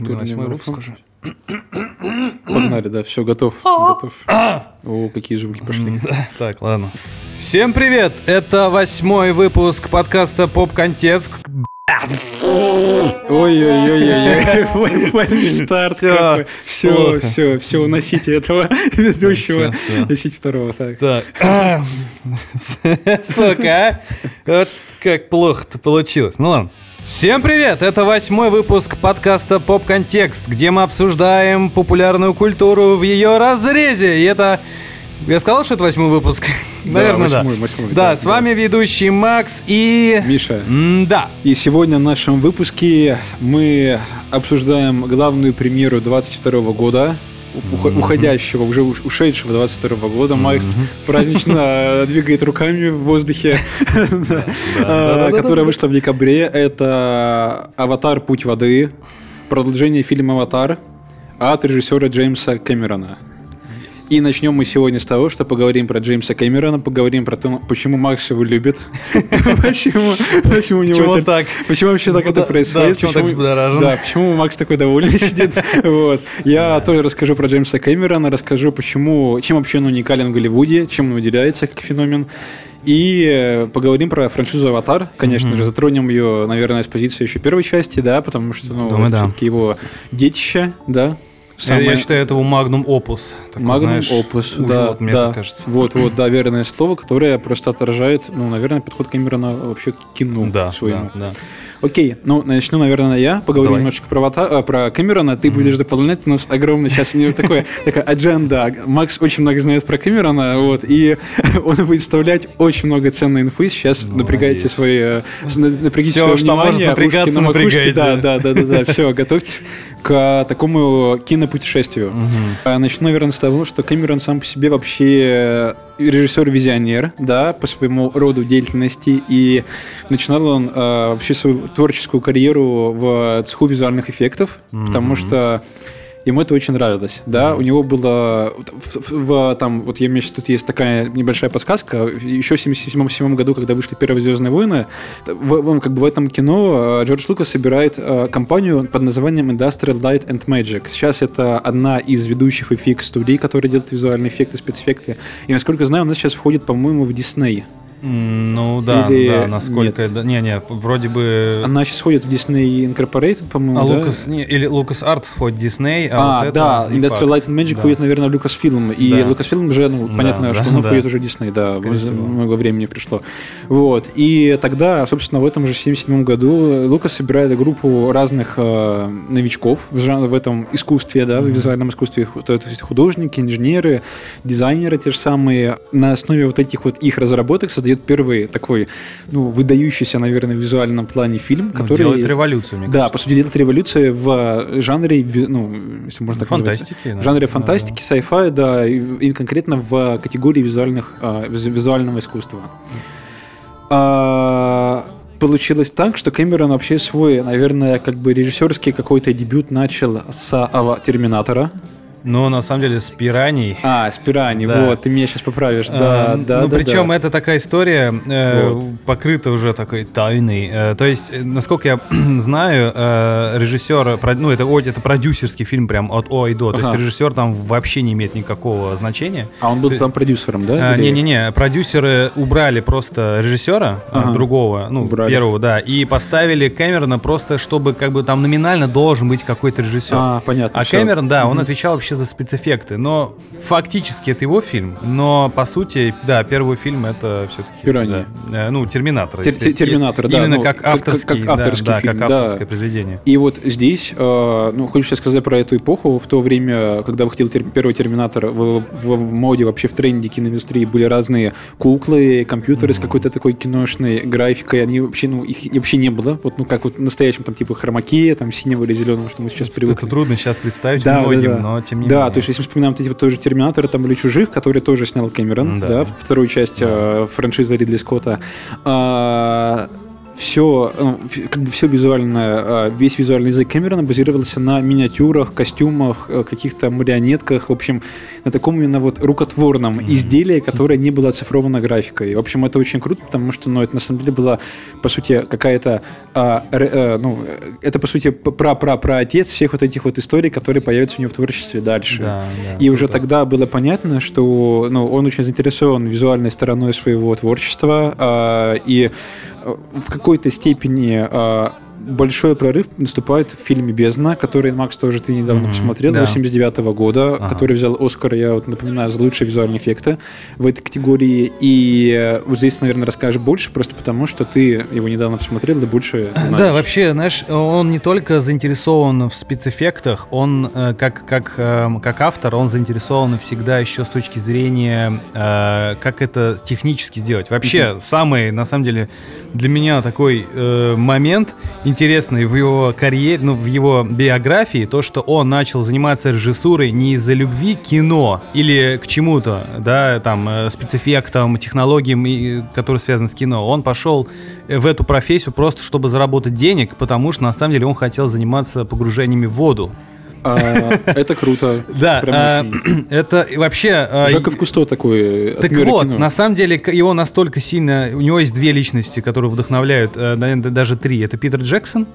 Восьмой выпуск уже. Погнали, да, все, готов. готов. О, какие звуки пошли. Так, ладно. Всем привет! Это восьмой выпуск подкаста Поп Контекст. Ой-ой-ой-ой, ой старт какой. Все, все, все, уносите этого ведущего, носите второго. Так. Сука, а? Вот как плохо-то получилось. Ну ладно. Всем привет! Это восьмой выпуск подкаста Поп Контекст, где мы обсуждаем популярную культуру в ее разрезе. И это я сказал, что это восьмой выпуск? Наверное, да. Восьмой, восьмой, да, да, с вами ведущий Макс и... Миша. М да. И сегодня в нашем выпуске мы обсуждаем главную премьеру 22 года. Уходящего, уже ушедшего 22 года. Макс празднично двигает руками в воздухе, которая вышла в декабре. Это «Аватар. Путь воды», продолжение фильма «Аватар» от режиссера Джеймса Кэмерона. И начнем мы сегодня с того, что поговорим про Джеймса Кэмерона, поговорим про то, почему Макс его любит, почему, почему у него так, почему вообще так это происходит, почему так взбудоражен. Да, почему Макс такой довольный сидит. Вот. Я тоже расскажу про Джеймса Кэмерона, расскажу, почему, чем вообще он уникален в Голливуде, чем он выделяется как феномен. И э, поговорим про франшизу «Аватар», конечно mm-hmm. же, затронем ее, наверное, с позиции еще первой части, да, потому что, ну, Думаю, все-таки его детище, да, Самое... Я считаю, это у Magnum Opus. Magnum Opus, да, мне да. кажется. Вот, вот, да, верное слово, которое просто отражает, ну, наверное, подход Кэмерона вообще к кино да, своему. Да, да. Окей, ну, начну, наверное, я. Поговорим Давай. немножечко про, Вата, э, про Кэмерона. Ты mm-hmm. будешь дополнять. У нас огромный сейчас такой, такая адженда. Макс очень много знает про Кэмерона, вот, и он будет вставлять очень много ценной инфы. Сейчас ну, напрягайте свои, э, напрягите Все, свое что внимание. Напрягаться, напрягайте. Да, да, да, да, да, все, готовьтесь к такому кинопутешествию. Угу. Начну, наверное, с того, что Кэмерон сам по себе вообще режиссер-визионер, да, по своему роду деятельности, и начинал он э, вообще свою творческую карьеру в цеху визуальных эффектов, mm-hmm. потому что ему это очень нравилось, да, у него было, в, в, в, там, вот я, у меня тут есть такая небольшая подсказка, еще в 1977 году, когда вышли первые «Звездные войны», в, в, как бы в этом кино э, Джордж Лукас собирает э, компанию под названием Industrial Light and Magic. Сейчас это одна из ведущих FX-студий, которая делает визуальные эффекты, спецэффекты, и, насколько знаю, она сейчас входит, по-моему, в Disney. Ну да, Или да, насколько... Нет? Да, не, не, вроде бы... Она сейчас ходит в Disney Incorporated, по-моему, а да? Lucas, не, или Lucas Art входит в Disney, а, а вот да, это Industrial Light and Magic да. ходит, наверное, в Lucasfilm, и да. Lucasfilm уже, ну, понятно, да, что да, он да. уже в Disney, да, много времени пришло. Вот, и тогда, собственно, в этом же 77 году Лукас собирает группу разных э, новичков в, в этом искусстве, да, mm-hmm. в визуальном искусстве, то есть художники, инженеры, дизайнеры те же самые. На основе вот этих вот их разработок создают создает первый такой, ну, выдающийся, наверное, в визуальном плане фильм, ну, который... Делает революцию, мне Да, по сути, делает революцию в жанре, ну, если можно так Фантастики, да. В жанре фантастики, да. sci-fi, да, и, и конкретно в категории визуальных, а, визуального искусства. А, получилось так, что Кэмерон вообще свой, наверное, как бы режиссерский какой-то дебют начал с «Терминатора», ну, на самом деле, с пираней. А, с пираней, да. вот, ты меня сейчас поправишь. Да, а, да, ну, да. Причем да. это такая история, э, вот. покрыта уже такой тайной. Э, то есть, э, насколько я знаю, э, режиссер, ну, это, это продюсерский фильм прям от О и до. Ага. То есть, режиссер там вообще не имеет никакого значения. А он был там продюсером, да? Э, не-не-не, продюсеры убрали просто режиссера э, ага. другого, ну, убрали. первого, да, и поставили Кэмерона просто, чтобы как бы там номинально должен быть какой-то режиссер. А, понятно. А все. Кэмерон, да, он отвечал вообще вообще за спецэффекты. Но фактически это его фильм, но по сути, да, первый фильм это все-таки... Пираньи. Да, э, ну, Терминатор. Тер Терминатор, да. Именно ну, как авторский, как, как авторский да, фильм, да, как авторское произведение. И вот здесь, э, ну, хочу сейчас сказать про эту эпоху. В то время, когда выходил тер первый Терминатор, в, в, в моде, вообще в тренде киноиндустрии были разные куклы, компьютеры mm-hmm. с какой-то такой киношной графикой. Они вообще, ну, их вообще не было. Вот, ну, как вот в настоящем, там, типа, хромакея, там, синего или зеленого, что мы сейчас это, привыкли. Это трудно сейчас представить да, многим, да, да. но тем не да, менее. Да, то есть, если мы вспоминаем вот эти вот тоже Терминатора там или Чужих, которые тоже снял Кэмерон, да, да вторую часть да. э, франшизы Ридли Скотта. А, все, ну, фи- как бы все визуальное, а, весь визуальный язык Кэмерона базировался на миниатюрах, костюмах, э, каких-то марионетках, в общем, на таком именно вот рукотворном изделии, которое не было оцифровано графикой. В общем, это очень круто, потому что, ну, это на самом деле была, по сути, какая-то, а, э, ну, э, это, по сути, пра-пра-пра отец всех вот этих вот историй, которые появятся у него в творчестве дальше. Да, да, И уже тогда было понятно, что ну, он очень заинтересован визуальной стороной своего творчества, а, и э, в какой-то степени а, большой прорыв наступает в фильме «Бездна», который, Макс, тоже ты недавно Мгм, посмотрел, да. 89 года, Ага. который взял Оскар, я вот напоминаю, за лучшие визуальные эффекты в этой категории. И э, вот здесь, наверное, расскажешь больше, просто потому что ты его недавно посмотрел, да больше знаешь. Да, вообще, знаешь, он не только заинтересован в спецэффектах, он э, как, как, эм, как автор, он заинтересован всегда еще с точки зрения, э, как это технически сделать. Вообще, самый, на самом деле, для меня такой э, момент интересный в его карьере, ну, в его биографии, то, что он начал заниматься режиссурой не из-за любви к кино или к чему-то, да, там, э, спецэффектам, технологиям, и- которые связаны с кино. Он пошел э, в эту профессию просто, чтобы заработать денег, потому что, на самом деле, он хотел заниматься погружениями в воду. А, это круто. Да, а, это вообще... а, Жаков Кусто такой от так вот, на самом деле, его настолько сильно... У него есть две личности, которые вдохновляют, э, даже три. Это Питер Джексон,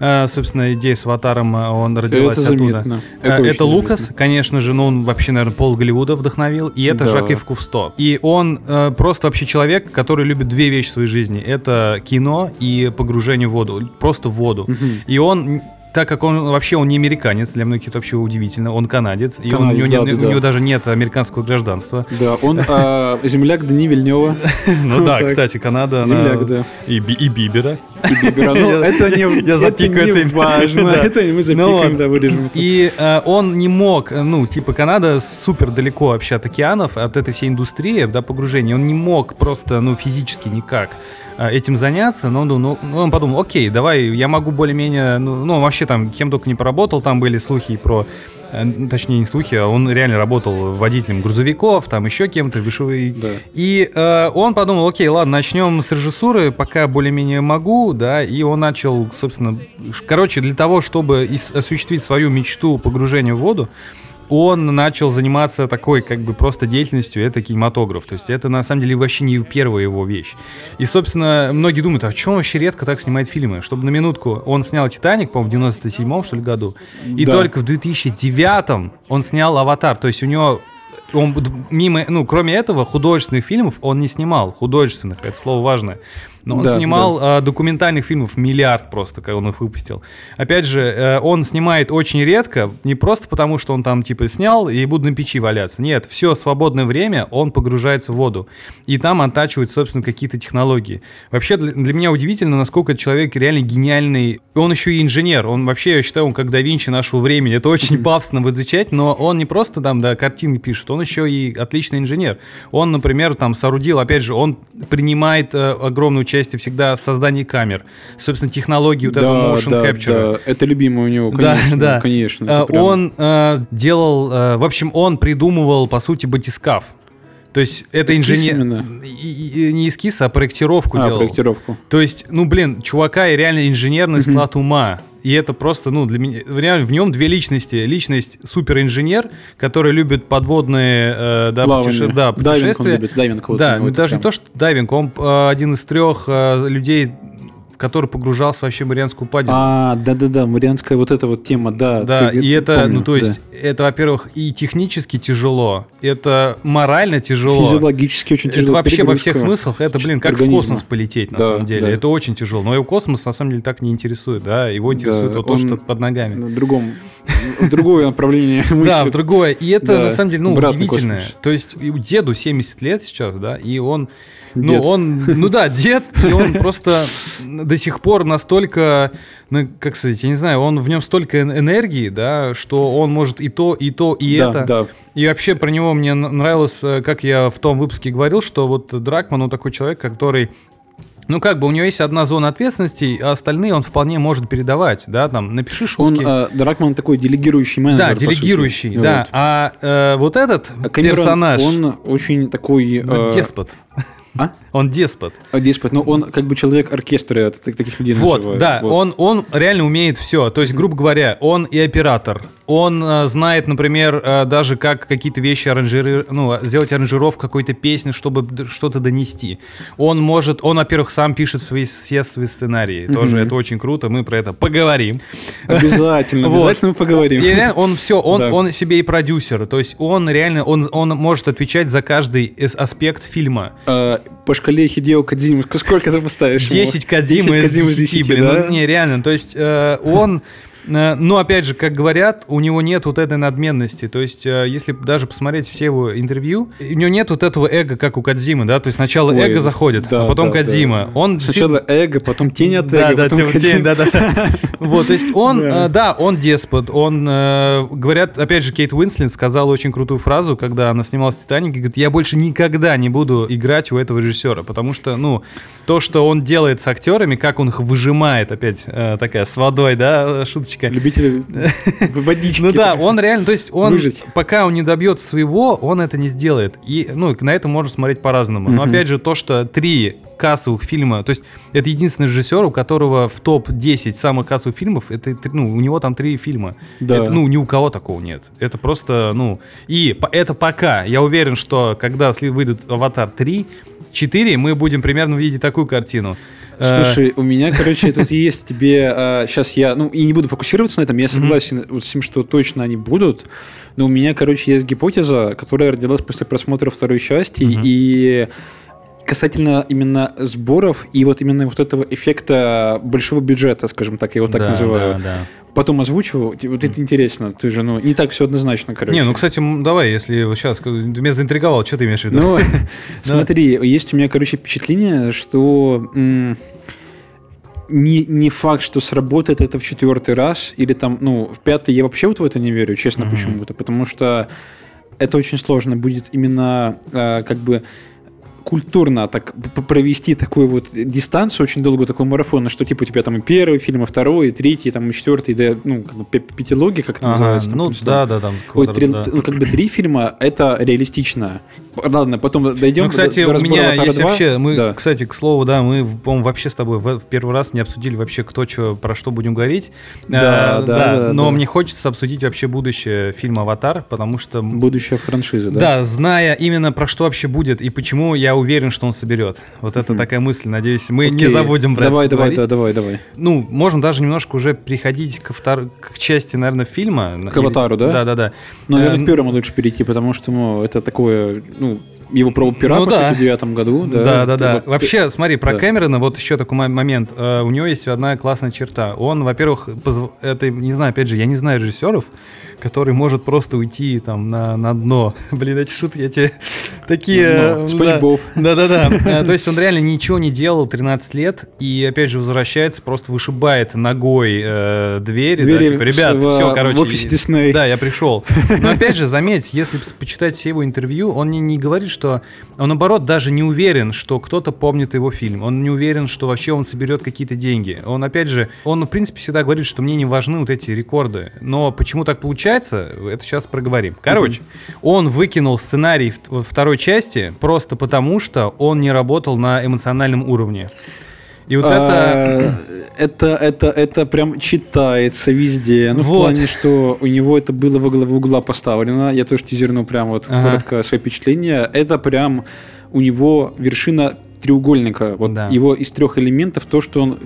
э, собственно, идея с «Аватаром», э, он родилась Это оттуда. заметно. Э, Это, очень Лукас, заметно. конечно же, но он вообще, наверное, пол Голливуда вдохновил. И это Да. Жак Ив Кусто. И он э, просто вообще человек, который любит две вещи в своей жизни. Это кино и погружение в воду. Просто в воду. Мгм. И он так как он вообще он не американец, для многих это вообще удивительно, он канадец, и он- у, Канадец, него, да, да, у него да. даже нет американского гражданства. Да, он а, земляк Дани Вильнева. Ну да, кстати, Канада, Земляк, да. и, Би- и Бибера. И Бибера. Ну, это не важно. Это мы Ну запикаем, да, вырежем. И э, он не мог, э, ну, типа, Канада супер далеко вообще от океанов, от этой всей индустрии, да, погружения. Он не мог просто, ну, физически никак э, этим заняться, но он, думал, ну, ну, он подумал, окей, давай, я могу более-менее, ну, ну, вообще там, кем только не поработал, там были слухи про, э, точнее, не слухи, а он реально работал водителем грузовиков, там еще кем-то, вышивой. Да. И э, он подумал, окей, ладно, начнем с режиссуры, пока более-менее могу, да, и он начал, собственно, короче, для того, чтобы осуществить свою мечту погружения в воду, он начал заниматься такой, как бы, просто деятельностью, это кинематограф. То есть это, на самом деле, вообще не первая его вещь. И, собственно, многие думают, а что он вообще редко так снимает фильмы? Чтобы на минутку, он снял «Титаник», по-моему, в 97-м, что ли, году, и Да. только в 2009 он снял «Аватар». То есть у него он мимо, ну, кроме этого, художественных фильмов он не снимал. Художественных, это слово важное. Но он Да, снимал а, документальных фильмов миллиард просто, когда он их выпустил. Опять же, э, он снимает очень редко, не просто потому, что он там типа снял и буду на печи валяться. Нет, все свободное время он погружается в воду. И там оттачивает, собственно, какие-то технологии. Вообще, для, для меня удивительно, насколько человек реально гениальный. Он еще и инженер. Он вообще, я считаю, он как да Винчи нашего времени. Это очень пафосно изучать, но он не просто там, да, картины пишет, он еще и отличный инженер. Он, например, там соорудил, опять же, он принимает э, огромное участие всегда в создании камер. Собственно, технологии вот этого motion да, capture. да. Это любимый у него, Да, конечно. да. Конечно. Э, прям- Он э, делал, э, в общем, он придумывал, по сути, батискаф. То есть это Эскиз инженер... именно? Не эскиз, а проектировку А, делал. проектировку. То есть, ну, блин, чувака и реально инженерный склад ума. И это просто, ну, для меня, реально в нем две личности. Личность суперинженер, который любит подводные, э, да, путеше- да, Дайвинг он путешествия. любит, дайвинг вот да, даже прям- не то, что дайвинг, он э, один из трех э, людей, который погружался вообще в Марианскую впадину. А, да-да-да, Марианская вот эта вот тема, да. Да, ты- и это, помню, ну то да. есть, это, во-первых, и технически тяжело, это морально тяжело. Физиологически очень тяжело. Это вообще во всех смыслах, это, блин, как организма. в космос полететь, на Да, самом деле. да. Это очень тяжело. Но его космос, на самом деле, так не интересует, да. Его интересует Да, вот то, что под ногами. На другом, в другое направление Да, в другое. И это, Да, на самом деле, ну, удивительное. То есть, деду 70 лет сейчас, да, и он... Ну, Дед. он, ну да, дед, и он просто до сих пор настолько, ну, как сказать, я не знаю, он в нем столько эн- энергии, да, что он может и то, и то, и Да, это. да. И вообще про него мне нравилось, э, как я в том выпуске говорил, что вот Дракман, он такой человек, который ну, как бы у него есть одна зона ответственности, а остальные он вполне может передавать, да, там, напиши Он, шутки. а, Дракман такой делегирующий менеджер, да, делегирующий, да. Вот. А э, вот этот А Кэмерон, персонаж, он очень такой... ну, э, деспот. А? Он деспот. А, Деспот, ну он как бы человек оркестра, таких людей Вот, называют. да, Вот. он, он реально умеет все. То есть, грубо говоря, он и оператор. Он э, знает, например, э, даже как какие-то вещи аранжиры, ну, сделать аранжировку какой-то песни, чтобы что-то донести. Он может, он, во-первых, сам пишет свои, все свои сценарии. Тоже это очень круто, мы про это поговорим. Обязательно, Вот. обязательно мы поговорим. И он все, он, Да. он себе и продюсер. То есть он реально, он, он может отвечать за каждый аспект фильма. А, по шкале Хидео Кадзимы, сколько ты поставишь? ему? 10 Кадзимы 10 из Кодзимы 10, блин. да? Ну, не, реально. То есть э, он... э, Ну, опять же, как говорят, у него нет вот этой надменности. То есть, э, если даже посмотреть все его интервью, у него нет вот этого эго, как у Кадзимы, да? То есть сначала Ой, эго заходит, да, а потом да, Кадзима. да. Он Сначала эго, потом тень от да, эго, да, потом Кодзима. тень, да, да, да. Вот, то есть он, Да. э, да, он деспот, он, говорят, опять же, Кейт Уинслет сказала очень крутую фразу, когда она снималась в «Титанике», говорит, я больше никогда не буду играть у этого режиссера, потому что, ну, то, что он делает с актерами, как он их выжимает, опять такая с водой, да, шуточка. Любители водички. Ну да, он реально, то есть он, пока он не добьется своего, он это не сделает. И, ну, на это можно смотреть по-разному. Но опять же, то, что три кассовых фильма, то есть это единственный режиссер, у которого в топ-10 самых кассовых фильмов, это, ну, у него там три фильма. Да. Это, ну, ни у кого такого нет. Это просто, ну, и это пока. Я уверен, что когда выйдет «Аватар 3», 4, мы будем примерно видеть такую картину. Э, Слушай, у меня, короче, тут есть тебе... сейчас я, ну, и не буду фокусироваться на этом, я согласен с тем, что точно они будут, но у меня, короче, есть гипотеза, которая родилась после просмотра второй части, и касательно именно сборов и вот именно вот этого эффекта большого бюджета, скажем так, я его так да, называю. да, да. Потом озвучиваю, вот это интересно, ты же, ну, не так все однозначно, короче. Не, ну, кстати, давай, если вот сейчас, ты меня заинтриговал, что ты имеешь в виду? Ну, смотри, есть у меня, короче, впечатление, что не, не факт, что сработает это в четвертый раз, или там, ну, в пятый я вообще вот в это не верю, честно, почему-то, потому что это очень сложно будет именно э, как бы культурно так провести такую вот дистанцию, очень долгую такой марафон, что типа у тебя там и первый фильм, и второй, и третий, там и четвертый, да, ну, как бы пятилогия, как это Ага, называется. там, ну там да, да, там. Ой, квадрат, три- да. ну, как бы три фильма это реалистично. Ладно, потом дойдем Ну, кстати, до, до у меня «Аватара есть 2». вообще, мы, Да. кстати, к слову, да, мы, по-моему, вообще с тобой в, первый раз не обсудили вообще, кто что, про что будем говорить. Да, Э, да, да, Но да. мне хочется обсудить вообще будущее фильма «Аватар», потому что... Будущая франшиза, да? Да, зная именно про что вообще будет и почему я уверен, что он соберет. Вот это такая мысль, надеюсь, мы не забудем про давай, это давай, давай, давай. Ну, можно даже немножко уже приходить ко втор... к части, наверное, фильма. К «Аватару», да? Да, да, да. Но, наверное, Э, к первому лучше перейти, потому что, ну, это такое, ну, его про пера, Ну по да. сути, в девятом году. Да, Да, да, да. вот- Вообще, смотри, про да. Кэмерона вот еще такой мо- момент. Э, у него есть одна классная черта. Он, во-первых, позв- это, не знаю, опять же, я не знаю режиссеров, который может просто уйти там на, на дно. Блин, эти шутки, я тебе такие... Э. Да-да-да. Э, То есть он реально ничего не делал 13 лет и, опять же, возвращается, просто вышибает ногой э, двери. да, типа, ребят, в- все, короче. в офисе Дисней. Да, я пришел. Но опять же, заметь, если почитать все его интервью, он не, не говорит, что... Он, наоборот, даже не уверен, что кто-то помнит его фильм. Он не уверен, что вообще он соберет какие-то деньги. Он, опять же, он, в принципе, всегда говорит, что мне не важны вот эти рекорды. Но почему так получается, это сейчас проговорим. Короче, он выкинул сценарий в- во второй части просто потому, что он не работал на эмоциональном уровне. И вот это... А, это, это, это прям читается везде. Ну, в Вот. плане, что у него это было во главу угла поставлено. Я тоже тизернул прям вот Ага. коротко свои впечатления. Это прям у него вершина треугольника. Вот Да. его из трех элементов то, что он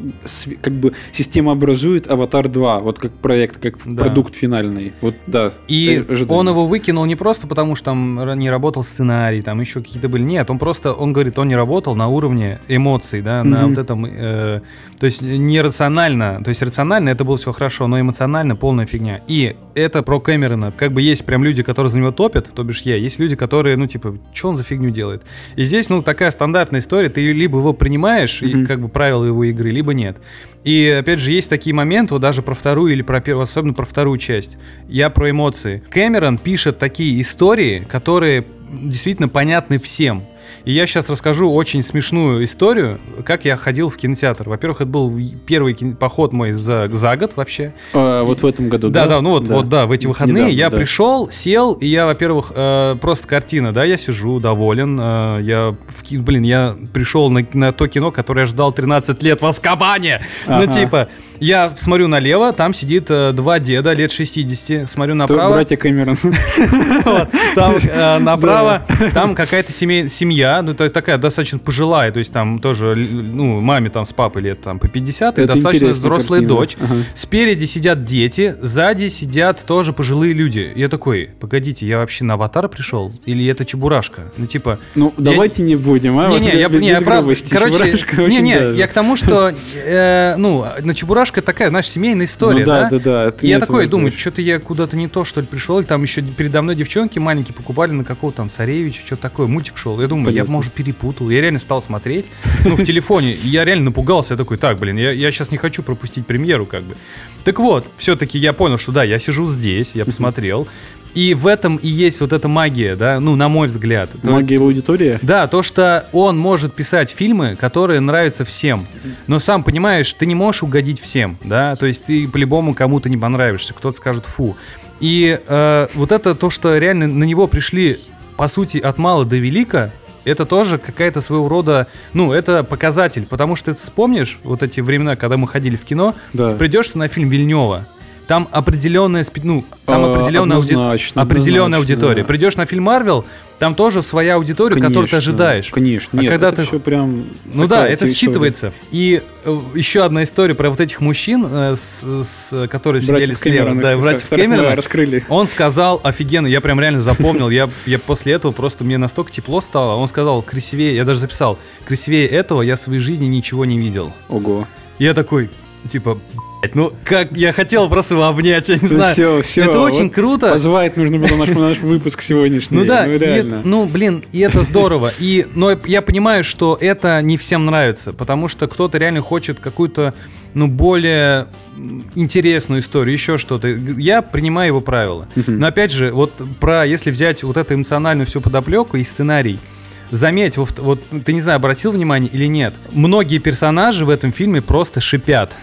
как бы система образует Аватар 2, вот как проект, как Да. продукт финальный. Вот да. И э, ожидание. он его выкинул не просто потому, что там не работал сценарий, там еще какие-то были. Нет, он просто, он говорит, он не работал на уровне эмоций, да, на Мгм. вот этом, э, то есть нерационально, то есть рационально это было все хорошо, но эмоционально полная фигня. И это про Кэмерона. Как бы есть прям люди, которые за него топят, то бишь я, есть люди, которые, ну, типа, что он за фигню делает? И здесь, ну, такая стандартная история, ты либо его принимаешь, и Мгм. как бы правила его игры, либо нет. И опять же, есть такие моменты, вот даже про вторую или про первую, особенно про вторую часть. Я про эмоции. Кэмерон пишет такие истории, которые действительно понятны всем. И я сейчас расскажу очень смешную историю, как я ходил в кинотеатр. Во-первых, это был первый кино- поход мой за, за год вообще. А, вот в этом году, Да, да? да, ну вот, вот, да, в эти выходные Недавно, я да. пришел, сел, и я, во-первых, э, просто картина, да, я сижу, доволен. э, я, в блин, я пришел на, на то кино, которое я ждал 13 лет в Аскабане. Ну, Ага. типа, я смотрю налево, там сидит э, два деда лет 60, смотрю направо. братья Кэмерон. Вот, Там э, направо, там какая-то семей- семья, ну, то- такая достаточно пожилая, то есть там тоже, ну, маме там с папой лет там по 50, и Это достаточно интересная взрослая картина. дочь. Ага. Спереди сидят дети, сзади сидят тоже пожилые люди. Я такой, погодите, я вообще на аватар пришел? Или это чебурашка? Ну, типа... Ну, Я- давайте не будем, а? Не, Вот не, я, без не, я прав. грубости. Короче, Чебурашка не, очень не, даже. я к тому, что, э, ну, на Чебурашка такая, знаешь, семейная история, Ну да, да? да, да. И я такой думаю, что-то я куда-то не то, что ли, пришел, и там еще передо мной девчонки маленькие покупали на какого-то там царевича, что такое, мультик шел. Я думаю, я, Понятно. может, перепутал. Я реально стал смотреть, ну, в телефоне, я реально напугался. Я такой, так, блин, я, я сейчас не хочу пропустить премьеру, как бы. Так вот, все-таки я понял, что да, я сижу здесь, я посмотрел, и в этом и есть вот эта магия, да, ну, на мой взгляд. Магия аудитории? да, то, что он может писать фильмы, которые нравятся всем. Но сам понимаешь, ты не можешь угодить всем, да, то есть ты по-любому кому-то не понравишься, кто-то скажет фу. И э, вот это то, что реально на него пришли, по сути, от мала до велика, это тоже какая-то своего рода, ну, это показатель, потому что ты вспомнишь вот эти времена, когда мы ходили в кино, Да. придешь ты на фильм Вильнева, там определенная, ну, там А, определенная, ауди- определенная аудитория. да. Придешь на фильм Марвел, там тоже своя аудитория, которую ты Конечно, ожидаешь. Конечно, А нет, когда это ты- все прям... Ну да, это история. считывается. И э, еще одна история про вот этих мужчин, э, с, с- которые сидели Братьев слева, Кэмерона, да, братьев Кэмерона. раскрыли. Он сказал офигенно, я прям реально запомнил, я, я после этого просто мне настолько тепло стало. Он сказал, красивее, я даже записал, красивее этого я в своей жизни ничего не видел. Ого. Я такой, типа, «Блядь, ну как, я хотел просто его обнять, я не Ну знаю. всё, всё, это очень вот круто. Позвать нужно было наш, наш выпуск сегодняшний. Ну да, ну это- ну блин, и это здорово. И, но я понимаю, что это не всем нравится, потому что кто-то реально хочет какую-то, ну, более интересную историю, еще что-то. Я принимаю его правила. Но опять же, вот про, если взять вот эту эмоциональную всю подоплеку и сценарий, Заметь, вот, вот ты не знаю, обратил внимание или нет, многие персонажи в этом фильме просто шипят.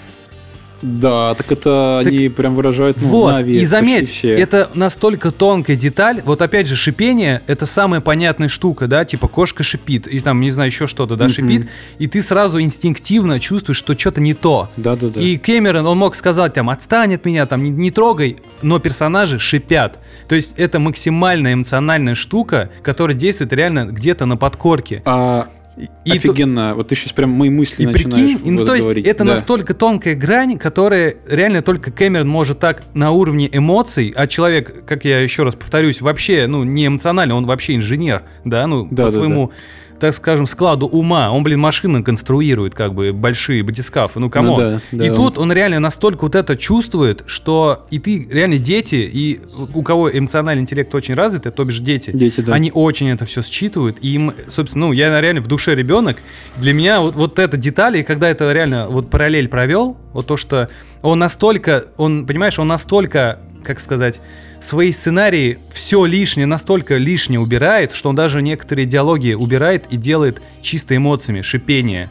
Да, так это Так они прям выражают ну, вот, на вес и заметь, все. это настолько тонкая деталь. Вот опять же, шипение это самая понятная штука, да, типа кошка шипит, и там, не знаю, еще что-то, да, шипит, и ты сразу инстинктивно чувствуешь, что что-то не то. Да-да-да. И Кэмерон, он мог сказать там, отстань от меня, там, не, не трогай, но персонажи шипят. То есть это максимальная эмоциональная штука, которая действует реально где-то на подкорке. А, И то- офигенно. Вот ты сейчас прям мои мысли и начинаешь прикинь, ну, вот то есть говорить. это Да. настолько тонкая грань, которая реально только Кэмерон может так на уровне эмоций, а человек, как я еще раз повторюсь, вообще, ну, не эмоционально, он вообще инженер, да, ну, Да, по да, своему, так скажем, складу ума, он, блин, машины конструирует, как бы, большие батискафы, ну, кому? Ну да, да, и он- тут он реально настолько вот это чувствует, что и ты, реально, дети, и у кого эмоциональный интеллект очень развит, то бишь дети, Дети, да. они очень это все считывают, и им, собственно, ну, я реально в душе ребенок, для меня вот, вот это детали, и когда это реально вот параллель провел, вот то, что он настолько, он, понимаешь, он настолько, как сказать, свои сценарии все лишнее, настолько лишнее убирает, что он даже некоторые диалоги убирает и делает чисто эмоциями, шипение.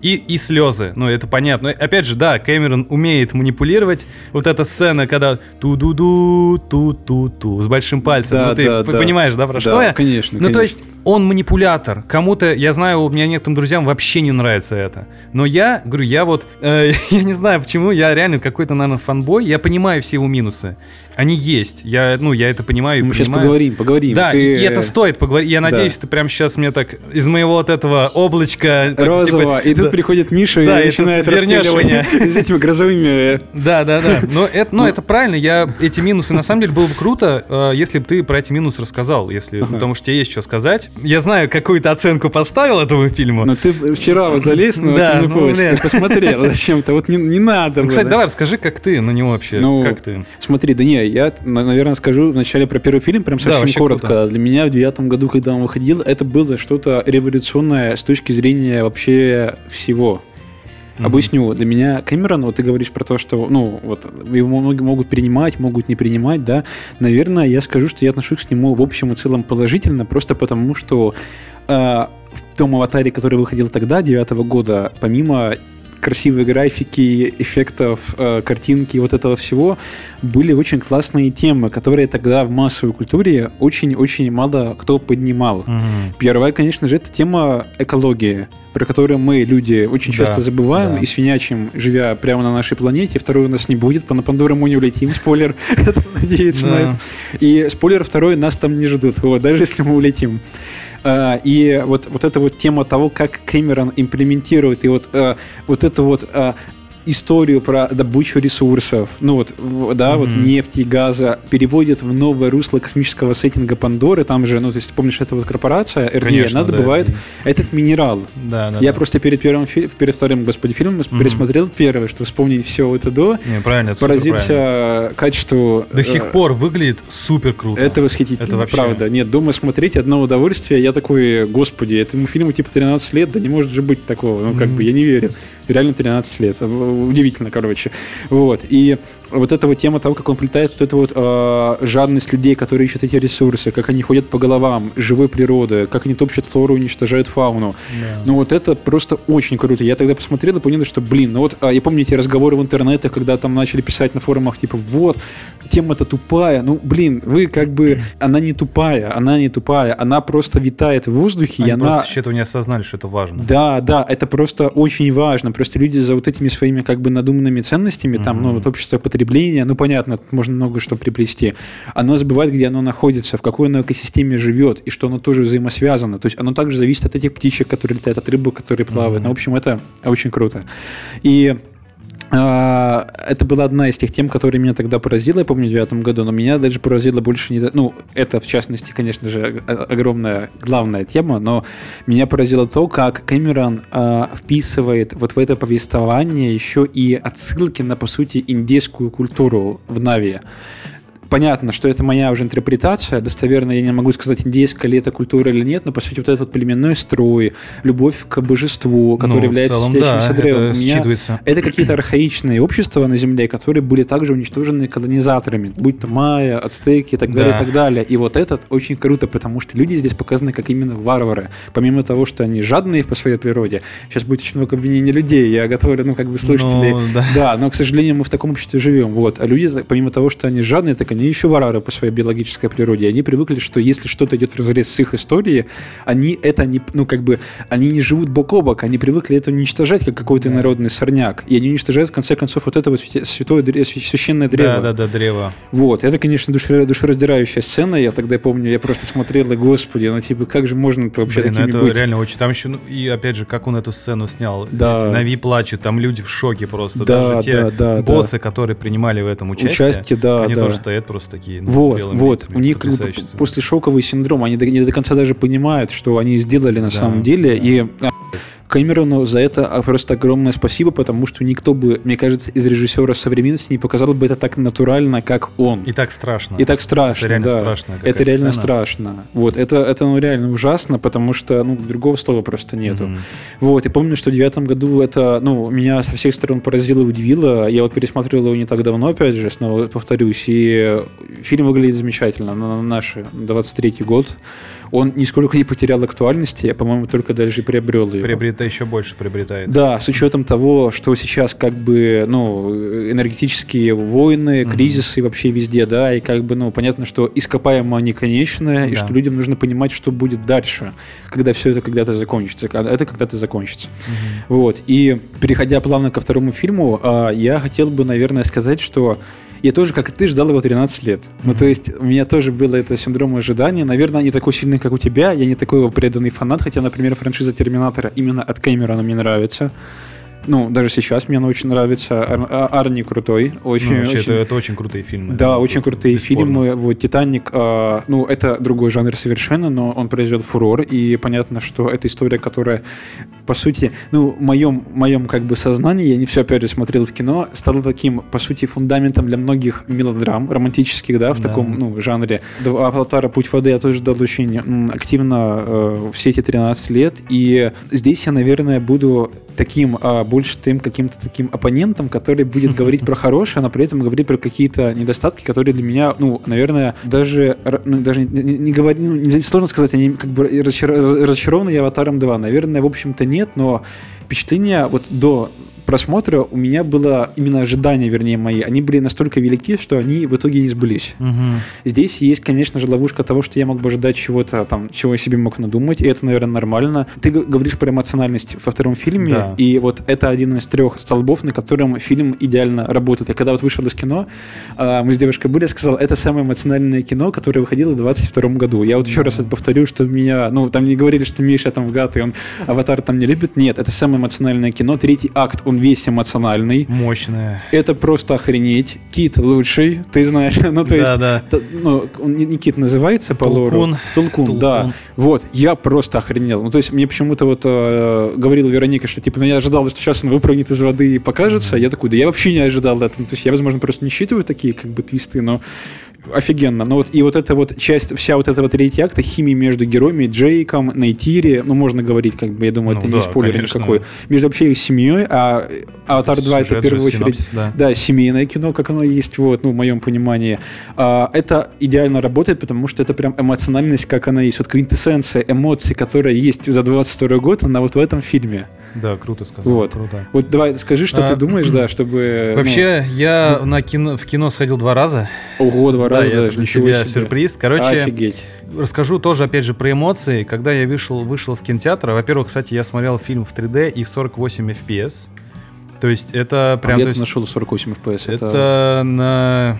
И, и слезы, ну это понятно. Но, Опять же, да, Кэмерон умеет манипулировать. Вот эта сцена, когда ту-ду-ду, ту-ту-ту, с большим пальцем. Да, ну ты да, да. понимаешь, да, про Да, что я? конечно, Ну то конечно. есть он манипулятор. Кому-то, я знаю, у меня некоторым друзьям вообще не нравится это. Но я, говорю, я вот, э, я не знаю почему, я реально какой-то, наверное, фанбой. Я понимаю все его минусы. Они есть. Я, ну, я это понимаю Мы сейчас понимаю. поговорим, поговорим. Да, Ты, и, и это стоит поговорить. Я да. надеюсь, ты прям сейчас мне так из моего вот этого облачка... так, типа, и тут да. приходит Миша Да, и и начинает вернешь расстреливать с этими грозовыми... Да, да, да. Но это, ну, это правильно. Я эти минусы, на самом деле, было бы круто, э, если бы ты про эти минусы рассказал, если, потому что тебе есть что сказать. Я знаю, какую-то оценку поставил этому фильму. Ну ты вчера вот залез на Да, ну, поиск и посмотрел зачем-то. Вот не, не надо Ну, было. кстати, давай расскажи, как ты на него вообще. Ну, как ты? Смотри, да не, я, на- наверное, скажу вначале про первый фильм, прям Да, совсем вообще коротко. круто. Для меня в девятом году, когда он выходил, это было что-то революционное с точки зрения вообще всего. Мгм. Объясню, для меня Кэмерон, вот ты говоришь про то, что, ну, вот, его многие могут принимать, могут не принимать, да, наверное, я скажу, что я отношусь к нему в общем и целом положительно, просто потому что э, том аватаре, который выходил тогда, девятого года, помимо красивые графики, эффектов, э, картинки, вот этого всего, были очень классные темы, которые тогда в массовой культуре очень-очень мало кто поднимал. Мгм. Первая, конечно же, это тема экологии, про которую мы, люди, очень Да, часто забываем да. и свинячим, живя прямо на нашей планете. Второй у нас не будет, по на Пандору мы не улетим, спойлер, это надеяться на это. И спойлер второй, нас там не ждут, вот, даже если мы улетим. А, И вот, вот эта вот тема того, как Кэмерон имплементирует, и вот, а, вот эту вот а, историю про добычу ресурсов, ну вот, да, вот Мгм. нефти и газа переводит в новое русло космического сеттинга Пандоры, там же, ну, то есть, помнишь, это вот корпорация, RDA, Конечно, она да, добывает это- этот минерал. Да, да. Я да. просто перед первым, перед вторым, господи, фильмом Мгм. пересмотрел первый, чтобы вспомнить все это до, Не, правильно, это супер правильно. поразился качеству... До э, сих пор выглядит супер круто. Это восхитительно, Это вообще- правда. Нет, дома смотреть одно удовольствие. Я такой, господи, этому фильму типа 13 лет, да не может же быть такого. Ну, как Мгм. бы, я не верю. Реально 13 лет. Удивительно, короче. Вот. И вот эта вот тема того, как он плетает вот эту вот э, жадность людей, которые ищут эти ресурсы, как они ходят по головам живой природы, как они топчут флору, уничтожают фауну. Да. Ну вот это просто очень круто. Я тогда посмотрел и понял, что, блин, ну вот, а, я помню эти разговоры в интернете, когда там начали писать на форумах, типа, вот, тема-то тупая. Ну, блин, вы как бы, она не тупая, она не тупая, она просто витает в воздухе, Они и она... просто этого не осознали, что это важно. Да, да, это просто очень важно. Просто люди за вот этими своими как бы надуманными ценностями, там, ну, вот общество потребления, ну, понятно, тут можно много что приплести. Оно забывает, где оно находится, в какой оно экосистеме живет, и что оно тоже взаимосвязано. То есть оно также зависит от этих птичек, которые летают, от рыбы, которые плавают. Ну, в общем, это очень круто. И это была одна из тех тем, которая меня тогда поразила, я помню, в девятом году, но меня даже поразила больше не... Ну, это, в частности, конечно же, огромная, главная тема, но меня поразило то, как Кэмерон а, вписывает вот в это повествование еще и отсылки на, по сути, индейскую культуру в Нави. Понятно, что это моя уже интерпретация. Достоверно я не могу сказать, индейская ли это культура или нет, но, по сути, вот этот вот племенной строй, любовь к божеству, который Ну, является целом, да, древом. это у меня- это какие-то архаичные общества на Земле, которые были также уничтожены колонизаторами, будь то майя, ацтеки и так далее, Да. и так далее. И вот этот очень круто, потому что люди здесь показаны как именно варвары. Помимо того, что они жадные по своей природе, сейчас будет очень много обвинений людей, я готовлю, ну, как бы, слушателей. Ну, да. Да, но, к сожалению, мы в таком обществе живем. Вот. А люди, помимо того, что они жадные, так они еще варвары по своей биологической природе. Они привыкли, что если что-то идет в разрез с их историей, они это не, ну, как бы, они не живут бок о бок, они привыкли это уничтожать, как какой-то народный сорняк. И они уничтожают, в конце концов, вот это вот свя- святое, священное древо. Да, да, да, древо. Вот, это, конечно, душе- душераздирающая сцена. Я тогда помню, я просто смотрел, и, господи, ну, типа, как же можно это вообще Блин, ну такими это быть? реально очень. Там еще, ну, и опять же, как он эту сцену снял. Да. Эти Нави плачут, там люди в шоке просто. Да, Даже те да, да, боссы, которые принимали в этом участие, Участие, да, они да. тоже стоят просто такие. ну, Вот, вот. лицами. У них как бы после шоковый синдром, они до- не до конца даже понимают, что они сделали на Да, самом деле. да. И а, Кэмерону за это а, просто огромное спасибо, потому что никто бы, мне кажется, из режиссеров современности не показал бы это так натурально, как он. И так страшно. И так страшно, Это реально да. какая Это реально сцена. страшно. Вот, это, это ну, реально ужасно, потому что, ну, другого слова просто нету. Мгм. Вот, и помню, что в девятом году это, ну, меня со всех сторон поразило и удивило. Я вот пересмотрел его не так давно, опять же, снова повторюсь, и фильм выглядит замечательно на на наш 23-й год. Он нисколько не потерял актуальности, я, по-моему, только даже приобрел ее. Приобретает еще больше приобретает. Да, с учетом того, что сейчас как бы, ну, энергетические войны, кризисы вообще везде, да, и как бы, ну, понятно, что ископаемо они конечны, и Да. что людям нужно понимать, что будет дальше, когда все это когда-то закончится, когда это когда-то закончится. Мгм. Вот, и переходя плавно ко второму фильму, а, я хотел бы, наверное, сказать, что я тоже, как и ты, ждал его 13 лет. Ну, то есть, у меня тоже было это синдром ожидания. Наверное, не такой сильный, как у тебя. Я не такой его преданный фанат, хотя, например, франшиза Терминатора именно от Кэмерона мне нравится. Ну, даже сейчас мне она очень нравится. Ар- а- Арни крутой. Очень, Ну, вообще, очень- это, это очень крутые фильмы. да, очень крутые бесспорно. фильмы. Вот Титаник, а, ну, это другой жанр совершенно, но он произвел фурор, и понятно, что это история, которая по сути, ну, в моем, моем как бы сознании, я не все опять же смотрел в кино, стало таким, по сути, фундаментом для многих мелодрам романтических, да, в Да. таком, ну, жанре. Аватара «Путь воды» я тоже ждал очень активно э, все эти 13 лет, и здесь я, наверное, буду таким а, больше тем каким-то таким оппонентом, который будет говорить про хорошее, но при этом говорить про какие-то недостатки, которые для меня, ну, наверное, даже, ну, даже не, не, не говори- ну, не- сложно сказать, они как бы разочар- разочарованы Аватаром 2. Наверное, в общем-то нет, но впечатление вот до просмотра у меня было именно ожидания, вернее, мои, они были настолько велики, что они в итоге не сбылись. Мгм. Здесь есть, конечно же, ловушка того, что я мог бы ожидать чего-то там, чего я себе мог надумать, и это, наверное, нормально. Ты говоришь про эмоциональность во втором фильме, Да. и вот это один из трех столбов, на котором фильм идеально работает. Я когда вот вышел из кино, а, мы с девушкой были, я сказал, это самое эмоциональное кино, которое выходило в 22 году. Я вот еще раз это повторю, что меня, ну, там не говорили, что Миша там гад, и он аватар там не любит. Нет, это самое эмоциональное кино. Третий акт, он весь эмоциональный. Мощная. Это просто охренеть. Кит лучший, ты знаешь. Ну, то есть, Да-да. Т- ну, он не, не кит называется по лору. Толкун. Толкун, Толкун. да. Вот, я просто охренел. Ну, то есть, мне почему-то вот э, говорила Вероника, что, типа, ну, я ожидал, что сейчас он выпрыгнет из воды и покажется. Я такой, да я вообще не ожидал этого. Ну, то есть, я, возможно, просто не считываю такие, как бы, твисты, но офигенно. Ну, вот, и вот эта вот часть, вся вот этого третья акта, химии между героями, Джейком, Нейтири, ну, можно говорить, как бы, я думаю, Ну это да, не спойлер конечно. никакой. Между вообще их семьей, а Аватар 2 это в первую же, очередь... да. Да, семейное кино, как оно есть, вот, ну, в моем понимании. А, это идеально работает, потому что это прям эмоциональность, как она есть. Вот квинтэссенция эмоций, которая есть за 22 год, она вот в этом фильме. Да, круто сказал. Вот. Круто. Вот давай скажи, что А, ты думаешь, да, чтобы... ну, Вообще, я на кино, в кино сходил два раза. ого, два да, раза это даже, для ничего себе. сюрприз. Короче, Офигеть. расскажу тоже, опять же, про эмоции. Когда я вышел, вышел с кинотеатра, во-первых, кстати, я смотрел фильм в 3D и 48 FPS. То есть это А прям... где то ты нашел 48 FPS? Это на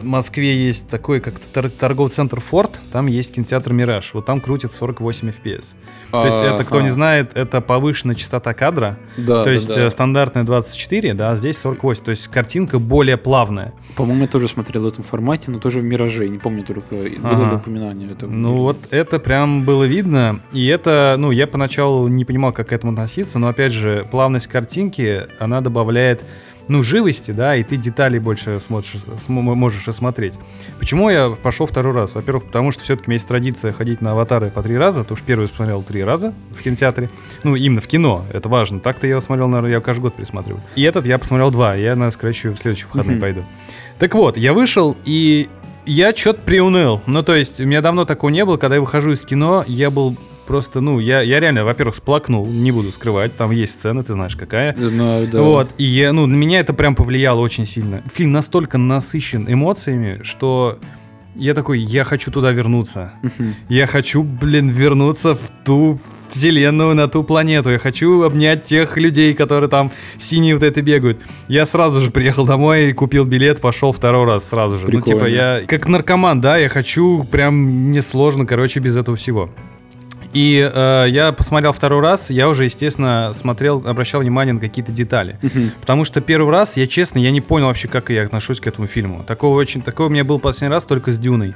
в Москве есть такой, как тор- торговый центр Форд, там есть кинотеатр Мираж, вот там крутит 48 FPS. То есть это, кто не Ага. знает, это повышенная частота кадра, Да, то да, есть да. э, стандартная 24, да, а здесь 48, то есть картинка более плавная. По-моему, я тоже смотрел в этом формате, но тоже в «Мираже». Не помню только, было Ага. ли упоминание этого. Ну или вот это прям было видно, и это, ну я поначалу не понимал, как к этому относиться, но опять же, плавность картинки, она добавляет ну, живости, да, и ты деталей больше смотришь, см- можешь осмотреть. Почему я пошел второй раз? Во-первых, потому что все-таки у меня есть традиция ходить на аватары по три раза, потому что первый посмотрел три раза в кинотеатре. Ну, именно в кино, это важно. Так-то я его смотрел, наверное, я каждый год пересматриваю. И этот я посмотрел два, я, наверное, скорее в следующие выходные Мгм. пойду. Так вот, я вышел, и я что-то приуныл. Ну, то есть, у меня давно такого не было, когда я выхожу из кино, я был просто, ну, я, я реально, во-первых, сплакнул, не буду скрывать, там есть сцена, ты знаешь, какая. Знаю, да. Вот, и я, ну, на меня это прям повлияло очень сильно. Фильм настолько насыщен эмоциями, что я такой, я хочу туда вернуться. Я хочу, блин, вернуться в ту вселенную, на ту планету. Я хочу обнять тех людей, которые там синие вот это бегают. Я сразу же приехал домой, купил билет, пошел второй раз сразу же. Ну, Прикольно. типа, я как наркоман, да, я хочу прям несложно, короче, без этого всего. И э, я посмотрел второй раз, я уже, естественно, смотрел, обращал внимание на какие-то детали. Мгм. Потому что первый раз, я честно, я не понял вообще, как я отношусь к этому фильму. Такого очень, такого у меня был последний раз только с Дюной.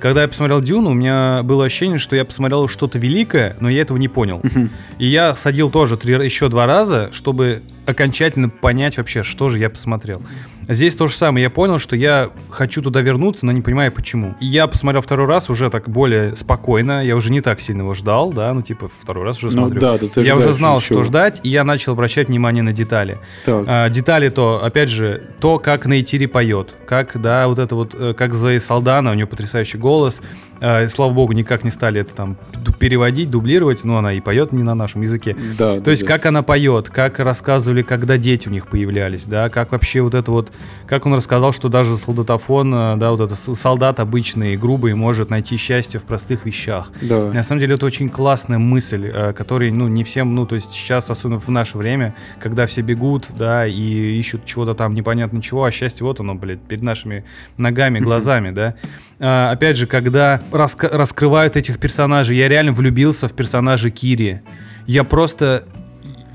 Когда я посмотрел Дюну, у меня было ощущение, что я посмотрел что-то великое, но я этого не понял. Мгм. И я садил тоже три, еще два раза, чтобы окончательно понять вообще, что же я посмотрел. Здесь то же самое. Я понял, что я хочу туда вернуться, но не понимаю почему. И я посмотрел второй раз уже так более спокойно. Я уже не так сильно его ждал, да, ну типа второй раз уже Ну смотрю. да, да ты я уже знал, ничего. что ждать, и я начал обращать внимание на детали. Так. А, детали то, опять же, то, как Нейтири поет, как, да, вот это вот, э, как Зои Салдана, у нее потрясающий голос. А, слава богу, никак не стали это там переводить, дублировать, но она и поет не на нашем языке. Да, То есть, как она поет, как рассказывали, когда дети у них появлялись, да, как вообще вот это вот, как он рассказал, что даже солдатофон, э, да, вот это с- солдат обычный, грубый, может найти счастье в простых вещах. Да. На самом деле это очень классная мысль, э, которой, ну, не всем, ну, то есть сейчас, особенно в наше время, когда все бегут, да, и ищут чего-то там непонятно чего, а счастье вот оно, блядь, перед нашими ногами, глазами, да. А, опять же, когда раска- раскрывают этих персонажей, я реально влюбился в персонажа Кири. Я просто...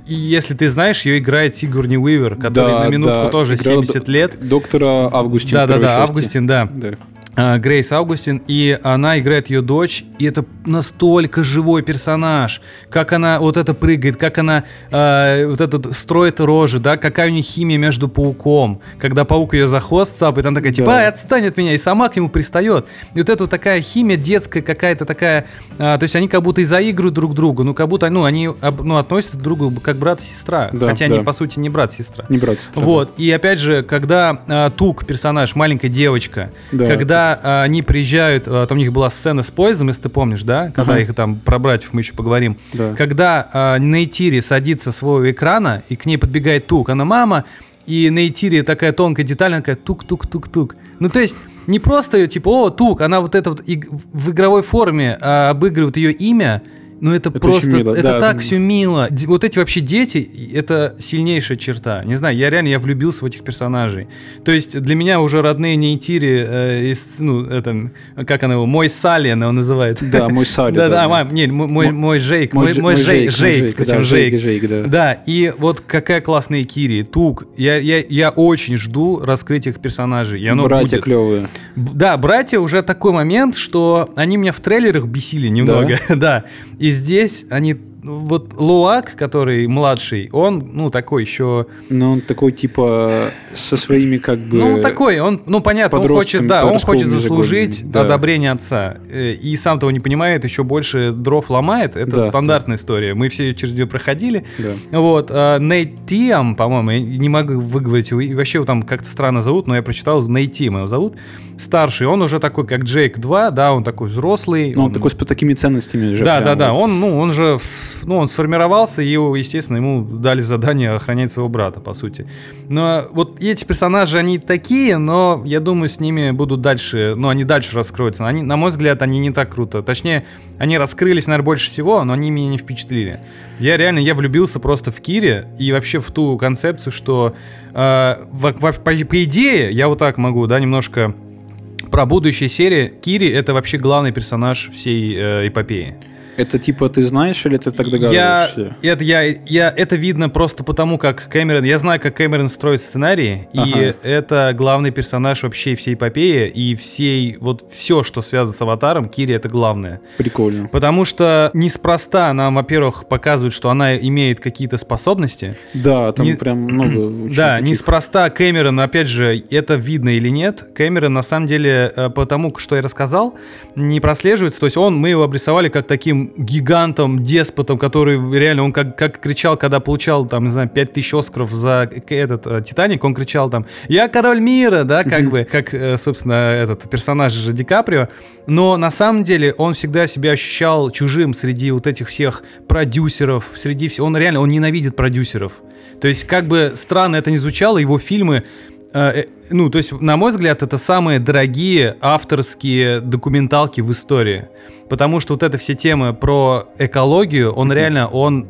Если ты знаешь, ее играет Сигурни Уивер, который Да, на минутку да, тоже играл 70 лет. Доктора Августин. Да-да-да, первой части. Августин, да. Да. А, Грейс Аугустин, и она играет ее дочь, и это настолько живой персонаж, как она вот это прыгает, как она э, вот этот строит рожи, да, какая у нее химия между пауком, когда паук ее за хвост цапает, она такая, типа, Да. «Ай, отстань от меня, и сама к нему пристает. И вот это вот такая химия детская какая-то такая, а, то есть они как будто и заигрывают друг другу, ну, как будто, ну, они об- ну, относятся друг к другу как брат и сестра, Да, хотя да. они, по сути, не брат и сестра. Не брат, сестра. Вот, и опять же, когда а, Тук, персонаж, маленькая девочка, Да. когда а, они приезжают, а, там у них была сцена с поездом, если ты помнишь, да, когда Ага. их там про братьев мы еще поговорим, Да. когда а, Нейтири садится своего экрана, и к ней подбегает Тук, она мама, и Нейтири такая тонкая деталь, она такая тук-тук-тук-тук. Ну, то есть, не просто типа, о, Тук, она вот это вот в игровой форме а, обыгрывает ее имя, ну это, Это просто, мило, это да. так все мило. Вот эти вообще дети, это сильнейшая черта. Не знаю, я реально я влюбился в этих персонажей. То есть для меня уже родные Нейтири э, из, ну, это, как она его, мой Салли, она его называет. Да, мой Салли, Да, да, не, мой, мой, мой Жейк, мой, мой Жейк, мой Жейк, причем Жейк. Жейк, да. Да, и вот какая классная Кири, Тук. Я, я, я очень жду раскрытия их персонажей. И оно Братья клевые. Да, братья уже такой момент, что они меня в трейлерах бесили немного, да. И здесь они вот Луак, который младший, он, ну, такой еще... Но он такой, типа, со своими, как бы... Ну, он такой, он, ну, понятно, он хочет, да, он хочет заслужить да. одобрение отца. Э, И сам того не понимает, еще больше дров ломает. Это Да, стандартная история. Мы все через нее проходили. Да. Вот, а, Нейт Тиам, по-моему, я не могу выговорить его, вообще его там как-то странно зовут, но я прочитал, Нейт Тиам его зовут. Старший, он уже такой, как Джейк 2, да, он такой взрослый. Ну, он такой с такими ценностями же. Да, да, да. Он, ну, он же, ну, он сформировался, и, его, естественно, ему дали задание охранять своего брата, по сути. Но вот эти персонажи, они такие, но я думаю, с ними будут дальше, ну, они дальше раскроются. Они, на мой взгляд, они не так круто. Точнее, они раскрылись, наверное, больше всего, но они меня не впечатлили. Я реально, я влюбился просто в Кире и вообще в ту концепцию, что э, во- во- по, по идее, я вот так могу, да, немножко про будущие серии. Кири это вообще главный персонаж всей э, эпопеи. Это типа ты знаешь или ты так Я, догадываешься? это, я, я, это видно просто потому, как Кэмерон... Я знаю, как Кэмерон строит сценарии, и Ага. это главный персонаж вообще всей эпопеи, и всей... Вот все, что связано с Аватаром, Кири это главное. Прикольно. Потому что неспроста нам, во-первых, показывают, что она имеет какие-то способности. Да, там Не- прям много Да, таких- неспроста Кэмерон, опять же, это видно или нет, Кэмерон на самом деле, э, по тому, что я рассказал, не прослеживается. То есть он, мы его обрисовали как таким гигантом, деспотом, который реально, он как, как кричал, когда получал, там, не знаю, 5000 Оскаров за этот э, Титаник, он кричал там, я король мира, да, как бы, как, э, собственно, этот персонаж же Ди Каприо. Но на самом деле он всегда себя ощущал чужим среди вот этих всех продюсеров, среди всего. Он реально, он ненавидит продюсеров. То есть, как бы странно это ни звучало, его фильмы, ну, то есть, на мой взгляд, это самые дорогие авторские документалки в истории. Потому что вот эта все темы про экологию, он реально, он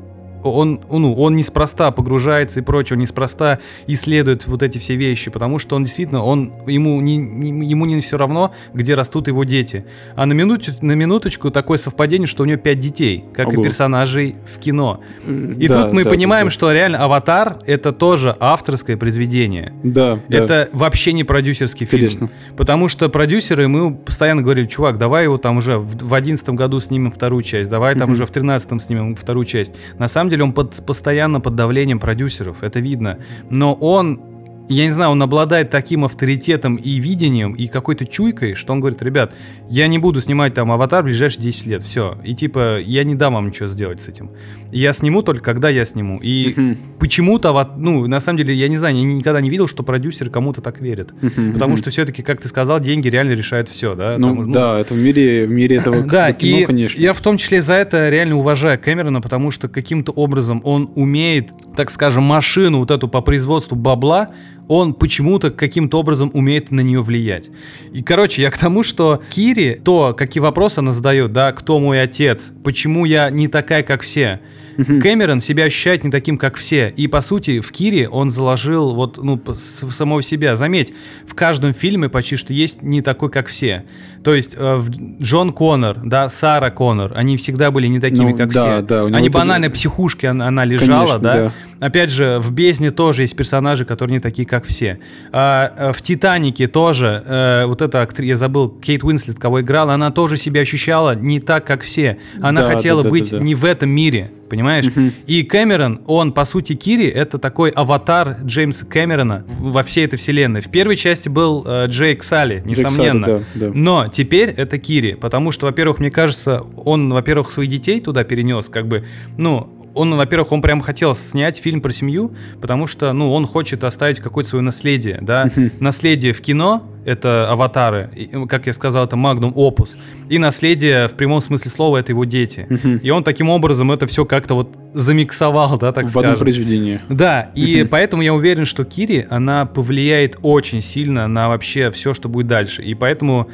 он, ну, он неспроста погружается и прочее, он неспроста исследует вот эти все вещи, потому что он действительно, он, ему, не, не- ему не все равно, где растут его дети. А на, минуту, на минуточку такое совпадение, что у него пять детей, как и Ого. персонажей в кино. И Да, тут мы да, понимаем, да. что реально «Аватар» — это тоже авторское произведение. Да, да. Это вообще не продюсерский фильм. Потому что продюсеры, мы постоянно говорили, чувак, давай его там уже в одиннадцатом году снимем вторую часть, давай там Мгм. уже в тринадцатом снимем вторую часть. На самом деле он под, постоянно под давлением продюсеров, это видно. Но он, я не знаю, он обладает таким авторитетом и видением, и какой-то чуйкой, что он говорит, ребят, я не буду снимать там «Аватар» в ближайшие 10 лет, все. И типа, я не дам вам ничего сделать с этим. Я сниму только, когда я сниму. И почему-то, ну, на самом деле, я не знаю, я никогда не видел, что продюсеры кому-то так верят. Мгм, Потому что все-таки, как ты сказал, деньги реально решают все, да? Ну, Там, да, это в мире, в мире этого да, кино, и конечно. я в том числе за это реально уважаю Кэмерона, потому что каким-то образом он умеет, так скажем, машину вот эту по производству бабла, он почему-то каким-то образом умеет на нее влиять. И, короче, я к тому, что Кири, то, какие вопросы она задает, да, кто мой отец, почему я не такая, как все, Кэмерон себя ощущает не таким, как все. И, по сути, в Кире он заложил вот, ну, самого себя. Заметь, в каждом фильме почти что есть не такой, как все. То есть э, Джон Коннор, да, Сара Коннор, они всегда были не такими, Ну, как да, все. да, они это- банально психушки, она, она лежала, Конечно, да? да. Опять же, в Бездне тоже есть персонажи, которые не такие, как все. А, э, в Титанике тоже э, вот эта актриса, я забыл, Кейт Уинслет, кого играла, она тоже себя ощущала не так, как все. Она Да, хотела да, да, быть да, да. не в этом мире, понимаешь? И Кэмерон, он, по сути, Кири, это такой аватар Джеймса Кэмерона во всей этой вселенной. В первой части был э, Джейк Салли, Джейк Салли, несомненно. да, да. Но теперь это Кири, потому что, во-первых, мне кажется, он, во-первых, своих детей туда перенес, как бы, ну, он, во-первых, он прям хотел снять фильм про семью, потому что, ну, он хочет оставить какое-то свое наследие, да. Наследие в кино — это аватары, и, как я сказал, это магнум опус. И наследие в прямом смысле слова — это его дети. И он таким образом это все как-то вот замиксовал, да, так в одном скажем. произведении. Да, и поэтому я уверен, что Кири, она повлияет очень сильно на вообще все, что будет дальше. И поэтому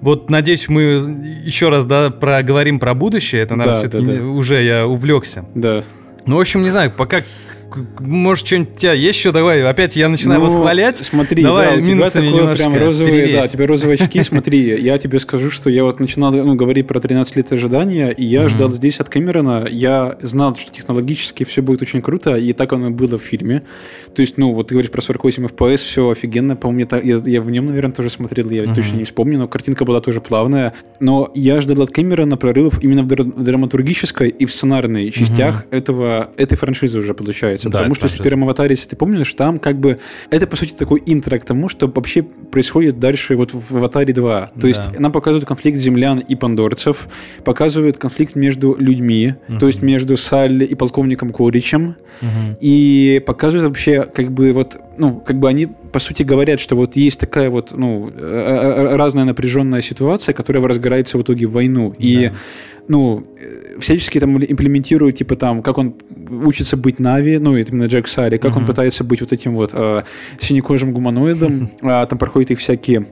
вот, надеюсь, мы еще раз, да, проговорим про будущее. Это, наверное, Да, все-таки да, да. уже я увлекся. Да. Ну, в общем, не знаю, пока... Может, что-нибудь у тебя есть еще? Давай, опять я начинаю Ну, восхвалять. Смотри, Давай да, у тебя такое немножко прям розовые, перевесь. да, у тебя розовые очки. Смотри, я тебе скажу, что я вот начинал ну, говорить про 13 лет ожидания, и я ждал здесь от Кэмерона, я знал, что технологически все будет очень круто, и так оно и было в фильме. То есть, ну, вот ты говоришь про 48 FPS, все офигенно, по-моему, я, я в нем, наверное, тоже смотрел, я точно не вспомню, но картинка была тоже плавная. Но я ждал от Кэмерона прорывов именно в, дра- в драматургической и в сценарной частях этого, этой франшизы уже получается. Да, потому что если франшиза. в первом аватаре, если ты помнишь, там как бы это по сути такой интро к тому, что вообще происходит дальше вот в аватаре 2. То есть Да. нам показывают конфликт землян и пандорцев, показывают конфликт между людьми, то есть между Салли и полковником Коричем, Мгм. и показывают вообще как бы вот, ну, как бы они по сути говорят, что вот есть такая вот, ну, э, э, разная напряженная ситуация, которая разгорается в итоге в войну. И Да. Ну, э, всячески там имплементируют, типа там, как он учится быть Нави, ну, это именно Джек Салли, как он Мгм. пытается быть вот этим вот э, синекожим гуманоидом, а, там проходят их всякие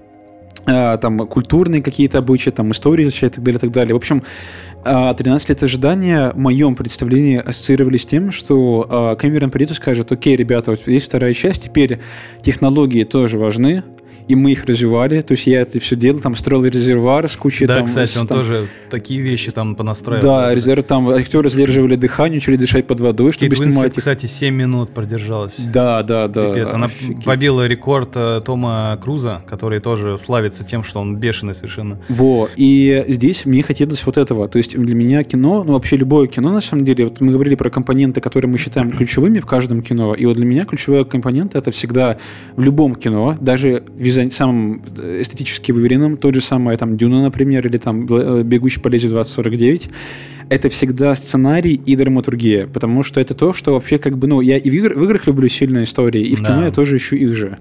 а, там культурные какие-то обычаи, там истории изучать и так далее, и так далее. В общем, а, 13 лет ожидания в моем представлении ассоциировались с тем, что а, Кэмерон придет и скажет, окей, ребята, вот есть вторая часть, теперь технологии тоже важны, и мы их развивали, то есть я это все делал, там строил резервуар с кучей Да, там... кстати, с- он там- тоже такие вещи там понастраивал. да, резерв, там актеры задерживали дыхание, начали дышать под водой, чтобы Кейт Уинслет, снимать их. кстати, 7 минут продержалась. Да, да, да. Пипец. Она офигеть. побила рекорд э, Тома Круза, который тоже славится тем, что он бешеный совершенно. Во, и здесь мне хотелось вот этого. То есть для меня кино, ну вообще любое кино, на самом деле, вот мы говорили про компоненты, которые мы считаем ключевыми в каждом кино, и вот для меня ключевой компонент это всегда в любом кино, даже визуаль- самым э, эстетически выверенном, тот же самый там Дюна, например, или там э, Бегущий по лезвию 2049, это всегда сценарий и драматургия, потому что это то, что вообще как бы, ну, я и в, игр- в играх люблю сильные истории, и в Да. кино я тоже ищу их же.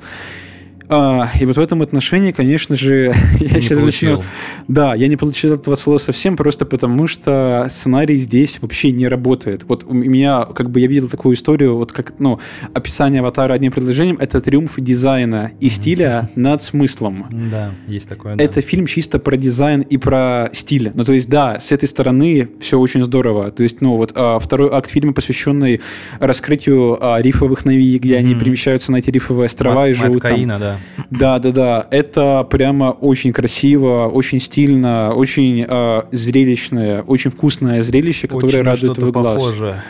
А, и вот в этом отношении, конечно же, я Не сейчас получил. начну... Да, я не получил этого слова совсем, просто потому что сценарий здесь вообще не работает. Вот у меня, как бы я видел такую историю, вот как, ну, описание аватара одним предложением, это триумф дизайна и стиля над смыслом. Да, есть такое. да. Это фильм чисто про дизайн и про стиль. Ну, то есть, да, с этой стороны все очень здорово. То есть, ну, вот а, второй акт фильма, посвященный раскрытию а, рифовых Нави, где они перемещаются на эти рифовые острова Мат- и живут там. Маткаина, да. Да, да, да. Это прямо очень красиво, очень стильно, очень а, зрелищное, очень вкусное зрелище, которое Очень радует твой глаз. похоже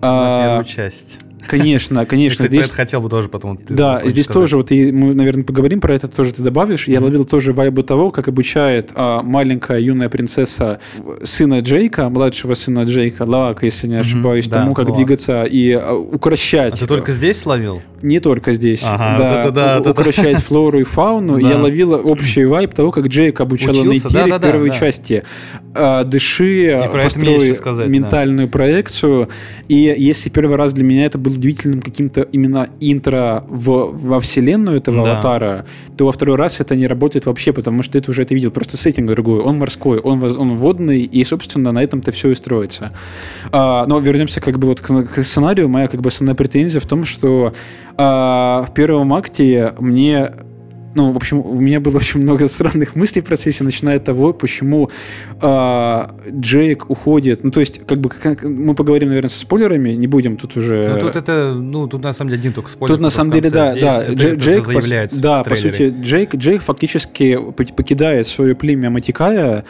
на А, первую часть. Конечно, Я, конечно. кстати, здесь... хотел бы тоже потом. Да, здесь сказать. тоже, вот и мы, наверное, поговорим про это, тоже ты добавишь. Я ловил тоже вайбы того, как обучает а, маленькая юная принцесса сына Джейка, младшего сына Джейка, Лака, если не ошибаюсь, да, тому, как Лаак. двигаться и а, укращать. А ты только здесь словил? Не только здесь. Ага, да, вот да, это- укращать флору и фауну. Да. Я ловил общий вайб того, как Джейк обучал Да-да-да, в первой да. части. А, Дыши, построй да. ментальную проекцию. И если первый раз для меня это был удивительным каким-то именно интро в, во вселенную этого Да. аватара, то во второй раз это не работает вообще, потому что ты уже это видел. Просто сеттинг другой. Он морской, он, он водный, и, собственно, на этом-то все и строится. А, но вернемся как бы вот к, к сценарию. Моя как бы основная претензия в том, что а, в первом акте мне ну, в общем, у меня было очень много странных мыслей в процессе, начиная от того, почему э, Джейк уходит. Ну, то есть, как бы, как, мы поговорим, наверное, со спойлерами, не будем тут уже... Ну, тут это, ну, тут на самом деле один только спойлер. Тут на самом деле, да, да. Это, Джей, это Джейк, заявляется да, по сути, Джейк, Джейк фактически покидает свое племя Матикая,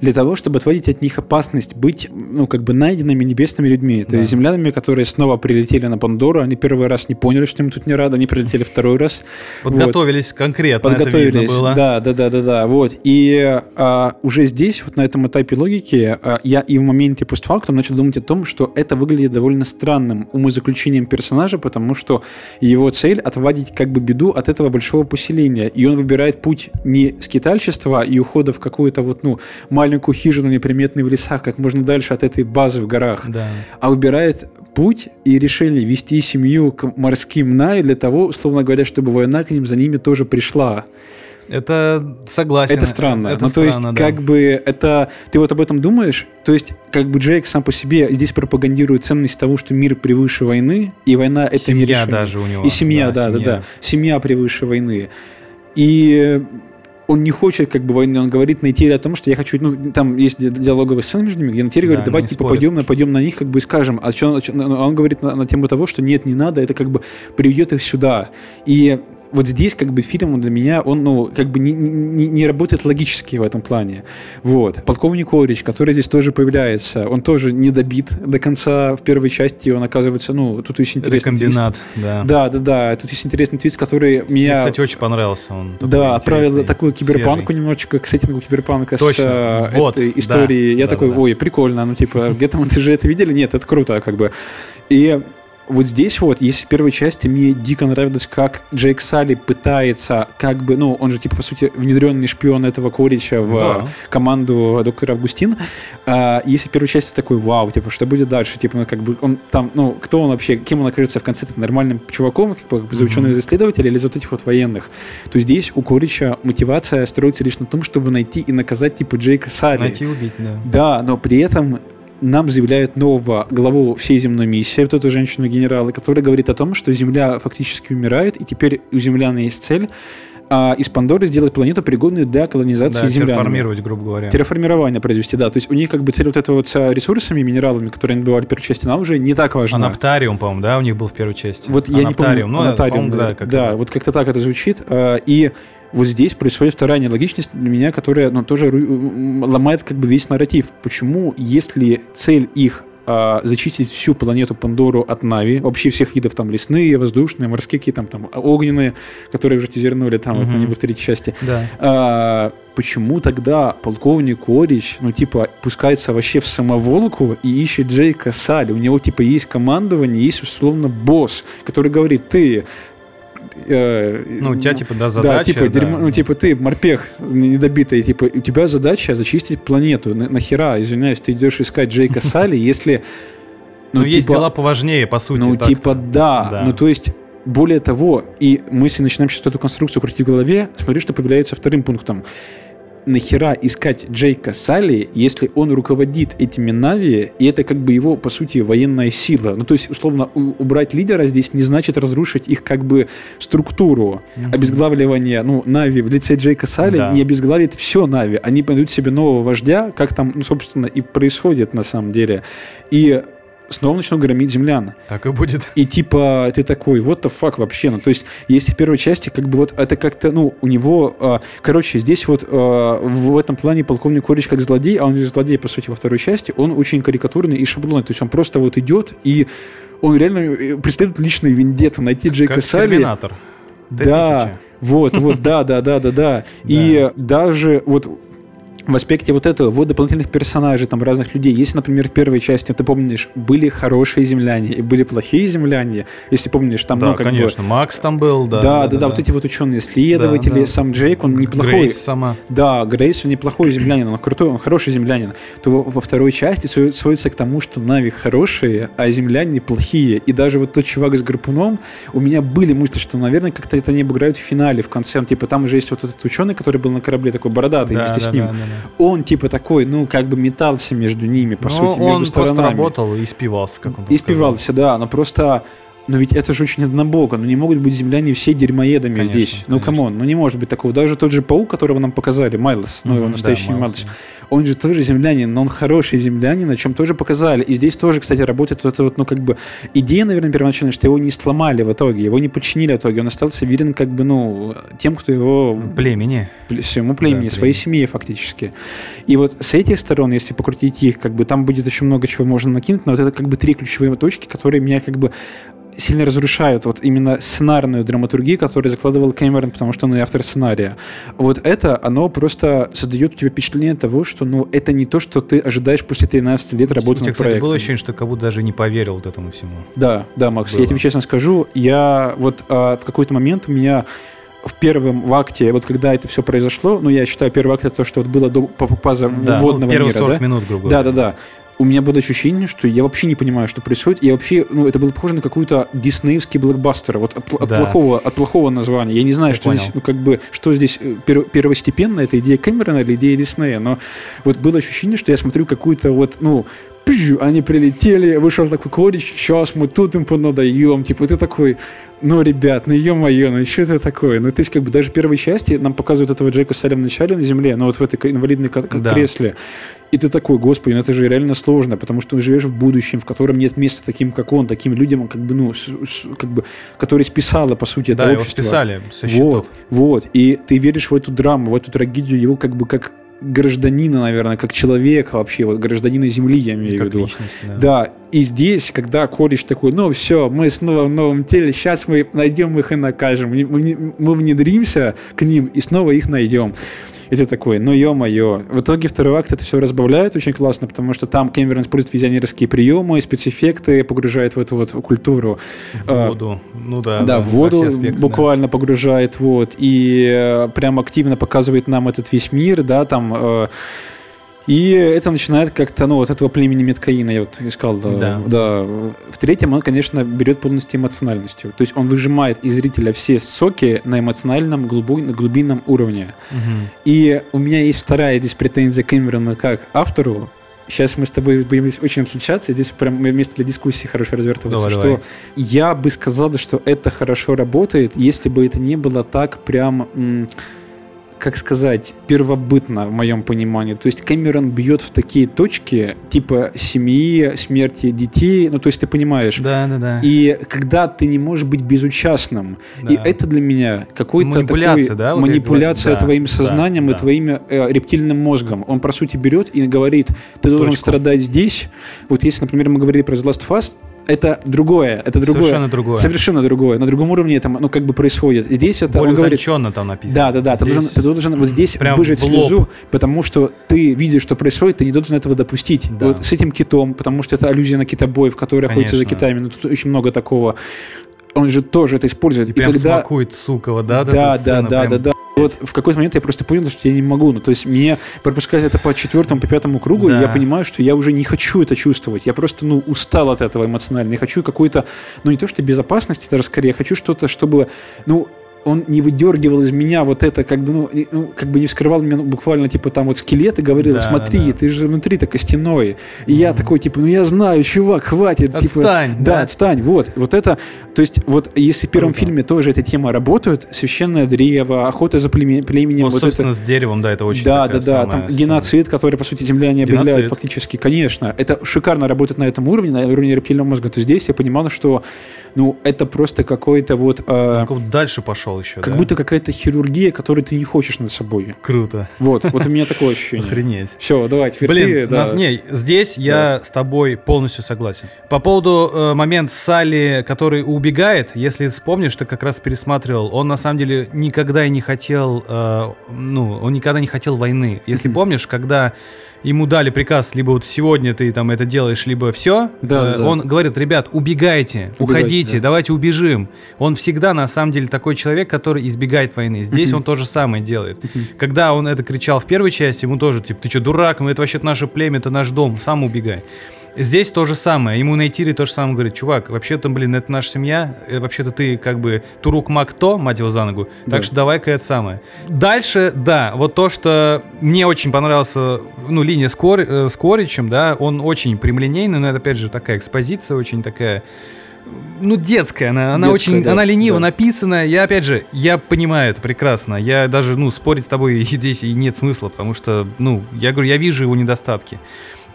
для того, чтобы отводить от них опасность быть, ну, как бы найденными небесными людьми. То да. есть землянами, которые снова прилетели на Пандору, они первый раз не поняли, что им тут не рады, они прилетели второй раз. Подготовились вот. конкретно, Подготовились, было. да, да, да, да, да, вот. И а, уже здесь, вот на этом этапе логики, а, я и в моменте постфактум начал думать о том, что это выглядит довольно странным умозаключением персонажа, потому что его цель отводить как бы беду от этого большого поселения, и он выбирает путь не скитальчества и ухода в какую-то вот, ну, маленькую хижину неприметной в лесах, как можно дальше от этой базы в горах, да. а выбирает путь и решение вести семью к морским Най для того, условно говоря, чтобы война к ним за ними тоже пришла. Это согласен. Это странно. Это ну, странно, то есть, да. как бы это. Ты вот об этом думаешь? То есть, как бы Джейк сам по себе здесь пропагандирует ценность того, что мир превыше войны, и война это семья не решение. даже у него. И семья, да, да, да, да. Семья превыше войны. И он не хочет как бы войны, он говорит на Этере о том, что я хочу, ну, там есть диалоговая сцена между ними, где на Этере да, говорит, давайте типа, пойдем, нападем на них, как бы и скажем, а что, он говорит на, на тему того, что нет, не надо, это как бы приведет их сюда. И вот здесь как бы фильм для меня, он, ну, как бы не, не, не работает логически в этом плане. Вот. Полковник Орич, который здесь тоже появляется, он тоже не добит до конца в первой части, он оказывается, ну, тут есть интересный Рекомбинат, твист. да. Да, да, да, тут есть интересный твист, который меня... Мне, кстати, очень понравился он. Да, отправил такую киберпанку свежий. немножечко, к сеттингу киберпанка Точно. с э, вот. этой истории. Да, Я да, такой, да. ой, прикольно, ну, типа, где-то мы же это видели? Нет, это круто, как бы. И вот здесь вот, если в первой части мне дико нравилось, как Джейк Салли пытается, как бы, ну, он же, типа, по сути, внедренный шпион этого Корича в Да. команду доктора Августин. А, если в первой части такой, вау, типа, что будет дальше? Типа, ну, как бы, он там, ну, кто он вообще, кем он окажется в конце? Это нормальным чуваком, как бы, за ученых исследователей или за вот этих вот военных? То здесь у Корича мотивация строится лишь на том, чтобы найти и наказать, типа, Джейка Салли. Найти и убить, да. Да, но при этом нам заявляют нового главу всей земной миссии, вот эту женщину-генерала, которая говорит о том, что Земля фактически умирает, и теперь у землян есть цель а, из Пандоры сделать планету пригодной для колонизации Да, землян. терраформировать, грубо говоря. Терраформирование произвести, да. То есть у них как бы цель вот этого вот с ресурсами, минералами, которые они добывали в первой части, она уже не так важна. Анаптариум, по-моему, да, у них был в первой части. Вот я не помню. Анаптариум, ну, да, да, как да, вот как-то так это звучит. А, И вот здесь происходит вторая нелогичность для меня, которая ну, тоже ломает как бы весь нарратив. Почему, если цель их а, зачистить всю планету Пандору от Нави, вообще всех видов, там, лесные, воздушные, морские, какие там, там, огненные, которые уже тизернули, там, это Мгм. не в третьей части. Да. А, почему тогда полковник Орич, ну, типа, пускается вообще в самоволку и ищет Джейка Салли? У него, типа, есть командование, есть, условно, босс, который говорит, ты... э, Ну, у тебя, типа, да, да, задача. типа, да. дерьмо- ну, типа, ты морпех недобитый, типа, у тебя задача зачистить планету. На- нахера, извиняюсь, ты идешь искать Джейка Салли, если... Ну, есть типа, дела поважнее, по сути. ну, типа, да. Да. Ну, то есть, более того, и мы, если начинаем сейчас эту конструкцию крутить в голове, смотри, что появляется вторым пунктом. Нахера искать Джейка Салли, если он руководит этими Нави, и это как бы его, по сути, военная сила. Ну, то есть, условно, убрать лидера здесь не значит разрушить их как бы структуру. Обезглавливание, ну, Нави в лице Джейка Салли Да. не обезглавит все Нави. Они найдут себе нового вождя, как там, ну, собственно, и происходит на самом деле. И снова начнут громить землян. Так и будет. И типа ты такой, вот the fuck вообще. Ну, то есть, если в первой части, как бы вот это как-то, ну, у него, а, короче, здесь вот а, в этом плане полковник Корич как злодей, а он же злодей, по сути, во второй части, он очень карикатурный и шаблонный. То есть он просто вот идет и он реально э, преследует личную вендетту, найти Джейка Как Салли. терминатор. Да, Т-1000. вот, вот, да, да, да, да, да. И даже вот в аспекте вот этого, вот дополнительных персонажей, там, разных людей. Если, например, в первой части, ты помнишь, были хорошие земляне и были плохие земляне, если помнишь, там, Да, ну, как бы... конечно. Макс там был, да. Да, да, да, вот эти вот ученые-исследователи, Да, да. сам Джейк, он неплохой. Грейс сама. Да, Грейс, он неплохой землянин, он крутой, он хороший землянин. То во, второй части сводится- к тому, что Нави хорошие, а земляне плохие. И даже вот тот чувак с гарпуном, у меня были мысли, что, наверное, как-то это они обыграют в финале, в конце. Типа там уже есть вот этот ученый, который был на корабле, такой бородатый Да, вместе да, с ним. да, да, да. Он типа такой, ну, как бы метался между ними, по Ну, сути, он между просто сторонами. работал и спивался, как он там И спивался, да, но просто но ведь это же очень однобоко, ну не могут быть земляне все дерьмоедами Конечно, здесь. Ну, конечно. come on, ну не может быть такого. Даже тот же паук, которого нам показали, Майлз, ну его настоящий да, Майлз, он же тоже землянин, но он хороший землянин, о чем тоже показали. И здесь тоже, кстати, работает вот эта вот, ну, как бы, идея, наверное, первоначально, что его не сломали в итоге, его не подчинили в итоге, он остался верен, как бы, ну, тем, кто его Племени. пле- своему племени, Да, своей племени. семье фактически. И вот с этих сторон, если покрутить их, как бы там будет еще много чего можно накинуть, но вот это как бы три ключевые точки, которые меня как бы сильно разрушают вот именно сценарную драматургию, которую закладывал Кэмерон, потому что он и автор сценария. Вот это, оно просто создает у тебя впечатление того, что ну это не то, что ты ожидаешь после 13 лет работы У тебя, над проектом. было ощущение, что как будто даже не поверил вот этому всему. Да, да, Макс, Было. я тебе честно скажу, я вот а, в какой-то момент у меня в первом в акте, вот когда это все произошло, ну, я считаю, первый акт это то, что вот было до паза Да, вводного ну, мира, 40 да? минут, грубо Да, говоря. да, да. У меня было ощущение, что я вообще не понимаю, что происходит. И вообще, ну, это было похоже на какую-то диснеевский блокбастер. Вот от, от Да. плохого, от плохого названия. Я не знаю, Я что здесь, понял. ну, как бы, что здесь э, пер- первостепенно, это идея Кэмерона или идея Диснея. Но вот было ощущение, что я смотрю какую-то вот, ну, пью, они прилетели, вышел такой корич, сейчас мы тут им понадаем, типа, ты такой, ну, ребят, ну, ё-моё, ну, что это такое? Ну, то есть, как бы, даже в первой части нам показывают этого Джека Салли в начале на земле, ну, вот в этой инвалидной Да. кресле, и ты такой, господи, ну, это же реально сложно, потому что ты живешь в будущем, в котором нет места таким, как он, таким людям, как бы, ну, с- с- как бы, которые списало, по сути, это Да, его общество. списали со счетов. Вот, вот. И ты веришь в эту драму, в эту трагедию его как бы как гражданина, наверное, как человека вообще, вот гражданина Земли, я имею в виду. личность, да. Да, и здесь, когда кореш такой, ну все, мы снова в новом теле, сейчас мы найдем их и накажем. Мы внедримся к ним и снова их найдем. И ты такой, ну ё-моё. В итоге второй акт это все разбавляет очень классно, потому что там Кэмерон использует визионерские приемы, спецэффекты, погружает в эту вот культуру. В А, воду. Ну да. да, в воду аспекты, да. буквально погружает, вот, и э, прям активно показывает нам этот весь мир, да, там, э, и это начинает как-то, ну, вот этого племени Меткаина, я вот искал, да, Да. да. В третьем он, конечно, берет полностью эмоциональностью, то есть он выжимает из зрителя все соки на эмоциональном, на глубинном уровне. Мгм. И у меня есть вторая здесь претензия к Кэмерону как автору, Сейчас мы с тобой будем здесь очень отличаться, здесь прям место для дискуссии хорошо развертываться, Давай, что давай. я бы сказал, что это хорошо работает, если бы это не было так прям, как сказать, первобытно в моем понимании. То есть Кэмерон бьет в такие точки, типа семьи, смерти детей, ну то есть ты понимаешь. Да, да, да. И когда ты не можешь быть безучастным, и Да. это для меня какой-то Манипуляция, такой да, вот манипуляция да, твоим да, сознанием да. и твоим э, рептильным мозгом. Он по сути берет и говорит, ты должен Точку. страдать здесь. Вот если, например, мы говорили про The Last Us, это другое, это другое. Совершенно другое. Совершенно другое. На другом уровне это, ну, как бы происходит. Здесь это, Более он говорит, там написано. да, да, да. Ты, Здесь должен, ты должен вот здесь прям выжать слезу, потому что ты видишь, что происходит, ты не должен этого допустить. Да. Вот с этим китом, потому что это аллюзия на китобоев, которые охотятся за китами. Ну, тут очень много такого. Он же тоже это использует. И прям когда... смакует, сука, вот, да? Да, да, да, да, да. Вот в какой-то момент я просто понял, что я не могу. Ну, то есть мне пропускать это по четвертому, по пятому кругу, Да. и я понимаю, что я уже не хочу это чувствовать. Я просто, ну, устал от этого эмоционально. Я хочу какой-то, ну, не то что безопасности, даже скорее, я хочу что-то, чтобы, ну, он не выдергивал из меня вот это, как бы, ну, не- ну, как бы не вскрывал меня ну, буквально, типа, там вот скелет и говорил, Да, смотри, да. ты же внутри-то костяной. И я такой, типа, ну, я знаю, чувак, хватит. типа, Отстань, да, да. отстань. Вот, вот это, то есть, вот если в первом Круто. фильме тоже эта тема работает, священное древо, охота за племе- племенем, Вот, вот собственно, это... с деревом, да, это очень Да, да, да, там сцена. геноцид, который, по сути, земляне объявляют фактически, конечно. Это шикарно работает на этом уровне, на уровне рептильного мозга. То здесь я понимал, что, ну, это просто какой-то вот... э, дальше пошел еще, как да? будто какая-то хирургия, которую ты не хочешь над собой. Круто. Вот, вот у меня такое ощущение. Охренеть. Все, давай, теперь Блин, ты, да. нас, не, здесь я с тобой полностью согласен. По поводу э, момент Салли, который убегает, если вспомнишь, ты как раз пересматривал, он на самом деле никогда и не хотел, э, ну, он никогда не хотел войны. Если помнишь, когда ему дали приказ, либо вот сегодня ты там это делаешь, либо все, Да, да, да. он говорит, ребят, убегайте, Убегайте, уходите, да. давайте убежим. Он всегда на самом деле такой человек, который избегает войны. Здесь он то же самое делает. Когда он это кричал в первой части, ему тоже, типа, ты что, дурак, ну это вообще наше племя, это наш дом, сам убегай. Здесь то же самое. Ему найти то же самое говорит, чувак, вообще-то, блин, это наша семья, э, вообще-то ты как бы Турук Макто, мать его за ногу, Да. так что давай-ка это самое. Дальше, да, вот то, что мне очень понравился, ну, линия с, Кор- э, с Коричем, да, он очень прямолинейный, но это, опять же, такая экспозиция, очень такая ну, детская, она, она Детская, очень, да, она лениво да. написана. Я, опять же, я понимаю это прекрасно. Я даже, ну, спорить с тобой здесь и нет смысла, потому что, ну, я говорю, я вижу его недостатки.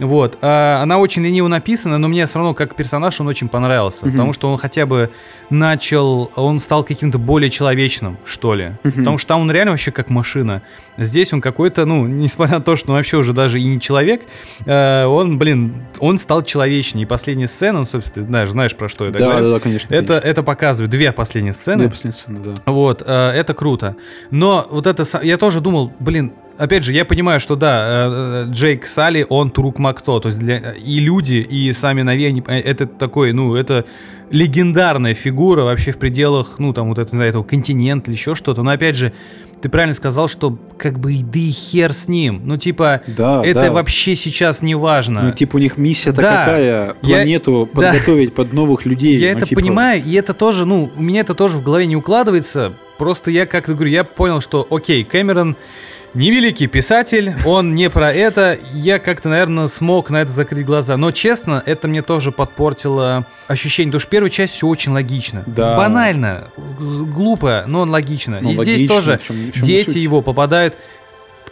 Вот. А она очень лениво написана, но мне все равно как персонаж он очень понравился, Мгм. потому что он хотя бы начал, он стал каким-то более человечным, что ли. Мгм. Потому что там он реально вообще как машина. Здесь он какой-то, ну, несмотря на то, что он вообще уже даже и не человек, э, он, блин, он стал человечнее. И последняя сцена, ну, собственно, знаешь, знаешь про что я Да, говорю. да, да, конечно. Это, это показывает две последние сцены. Да, последняя сцена, да. Вот, э, это круто. Но вот это, я тоже думал, блин, опять же, я понимаю, что да, э, э, Джейк Салли, он Турук Макто, то есть для, и люди, и сами Нави, они- э, это такой, ну, это легендарная фигура вообще в пределах, ну, там, вот это, не знаю, этого континента или еще что-то. Но опять же, ты правильно сказал, что как бы и да и хер с ним. Ну, типа, Да, это да. вообще сейчас не важно. Ну, типа, у них миссия-то Да. какая? Я- Планету да. подготовить под новых людей. Я ну, это типа, понимаю, и это тоже, ну, у меня это тоже в голове не укладывается. Просто я как-то говорю, я понял, что, окей, Кэмерон невеликий писатель, он не про это. Я как-то, наверное, смог на это закрыть глаза. Но, честно, это мне тоже подпортило ощущение, потому что первая часть все очень логично. Да. Банально, глупо, но логично. Ну, и здесь логично, тоже в чём- в чём дети суть? его попадают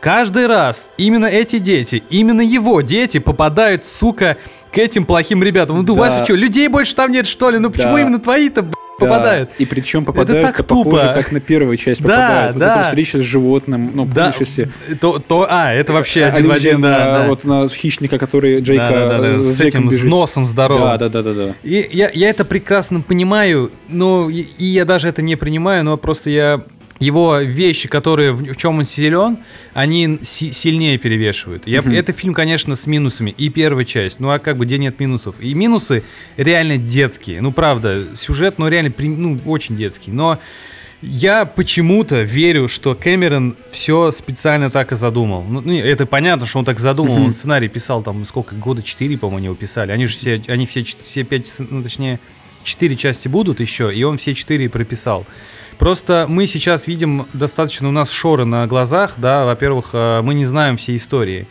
Каждый раз именно эти дети, именно его дети попадают, сука, к этим плохим ребятам. Ну, Да. что, людей больше там нет, что ли? Ну, почему Да. именно твои-то, попадают? И причем попадают так похоже, тупо. как на первую часть Да, попадают. Вот эта встреча с животным, ну, Да, если... то, то, а, это вообще один в один, да. Вот на хищника, который Джейка с этим, с носом здоровым. Да, да, да, да. И я, я это прекрасно понимаю, но и я даже это не принимаю, но просто я его вещи, которые в, чем он силен, они си- сильнее перевешивают. Я, Мгм. Это фильм, конечно, с минусами. И первая часть. Ну а как бы где нет минусов? И минусы реально детские. Ну правда, сюжет, ну реально ну, очень детский. Но я почему-то верю, что Кэмерон все специально так и задумал. Ну, ну, это понятно, что он так задумал. Он сценарий писал там сколько года четыре, по-моему, его писали. Они же все, они все, все пять, ну точнее четыре части будут еще, и он все четыре прописал. Просто мы сейчас видим достаточно у нас шоры на глазах, да. Во-первых, э, мы не знаем всей истории.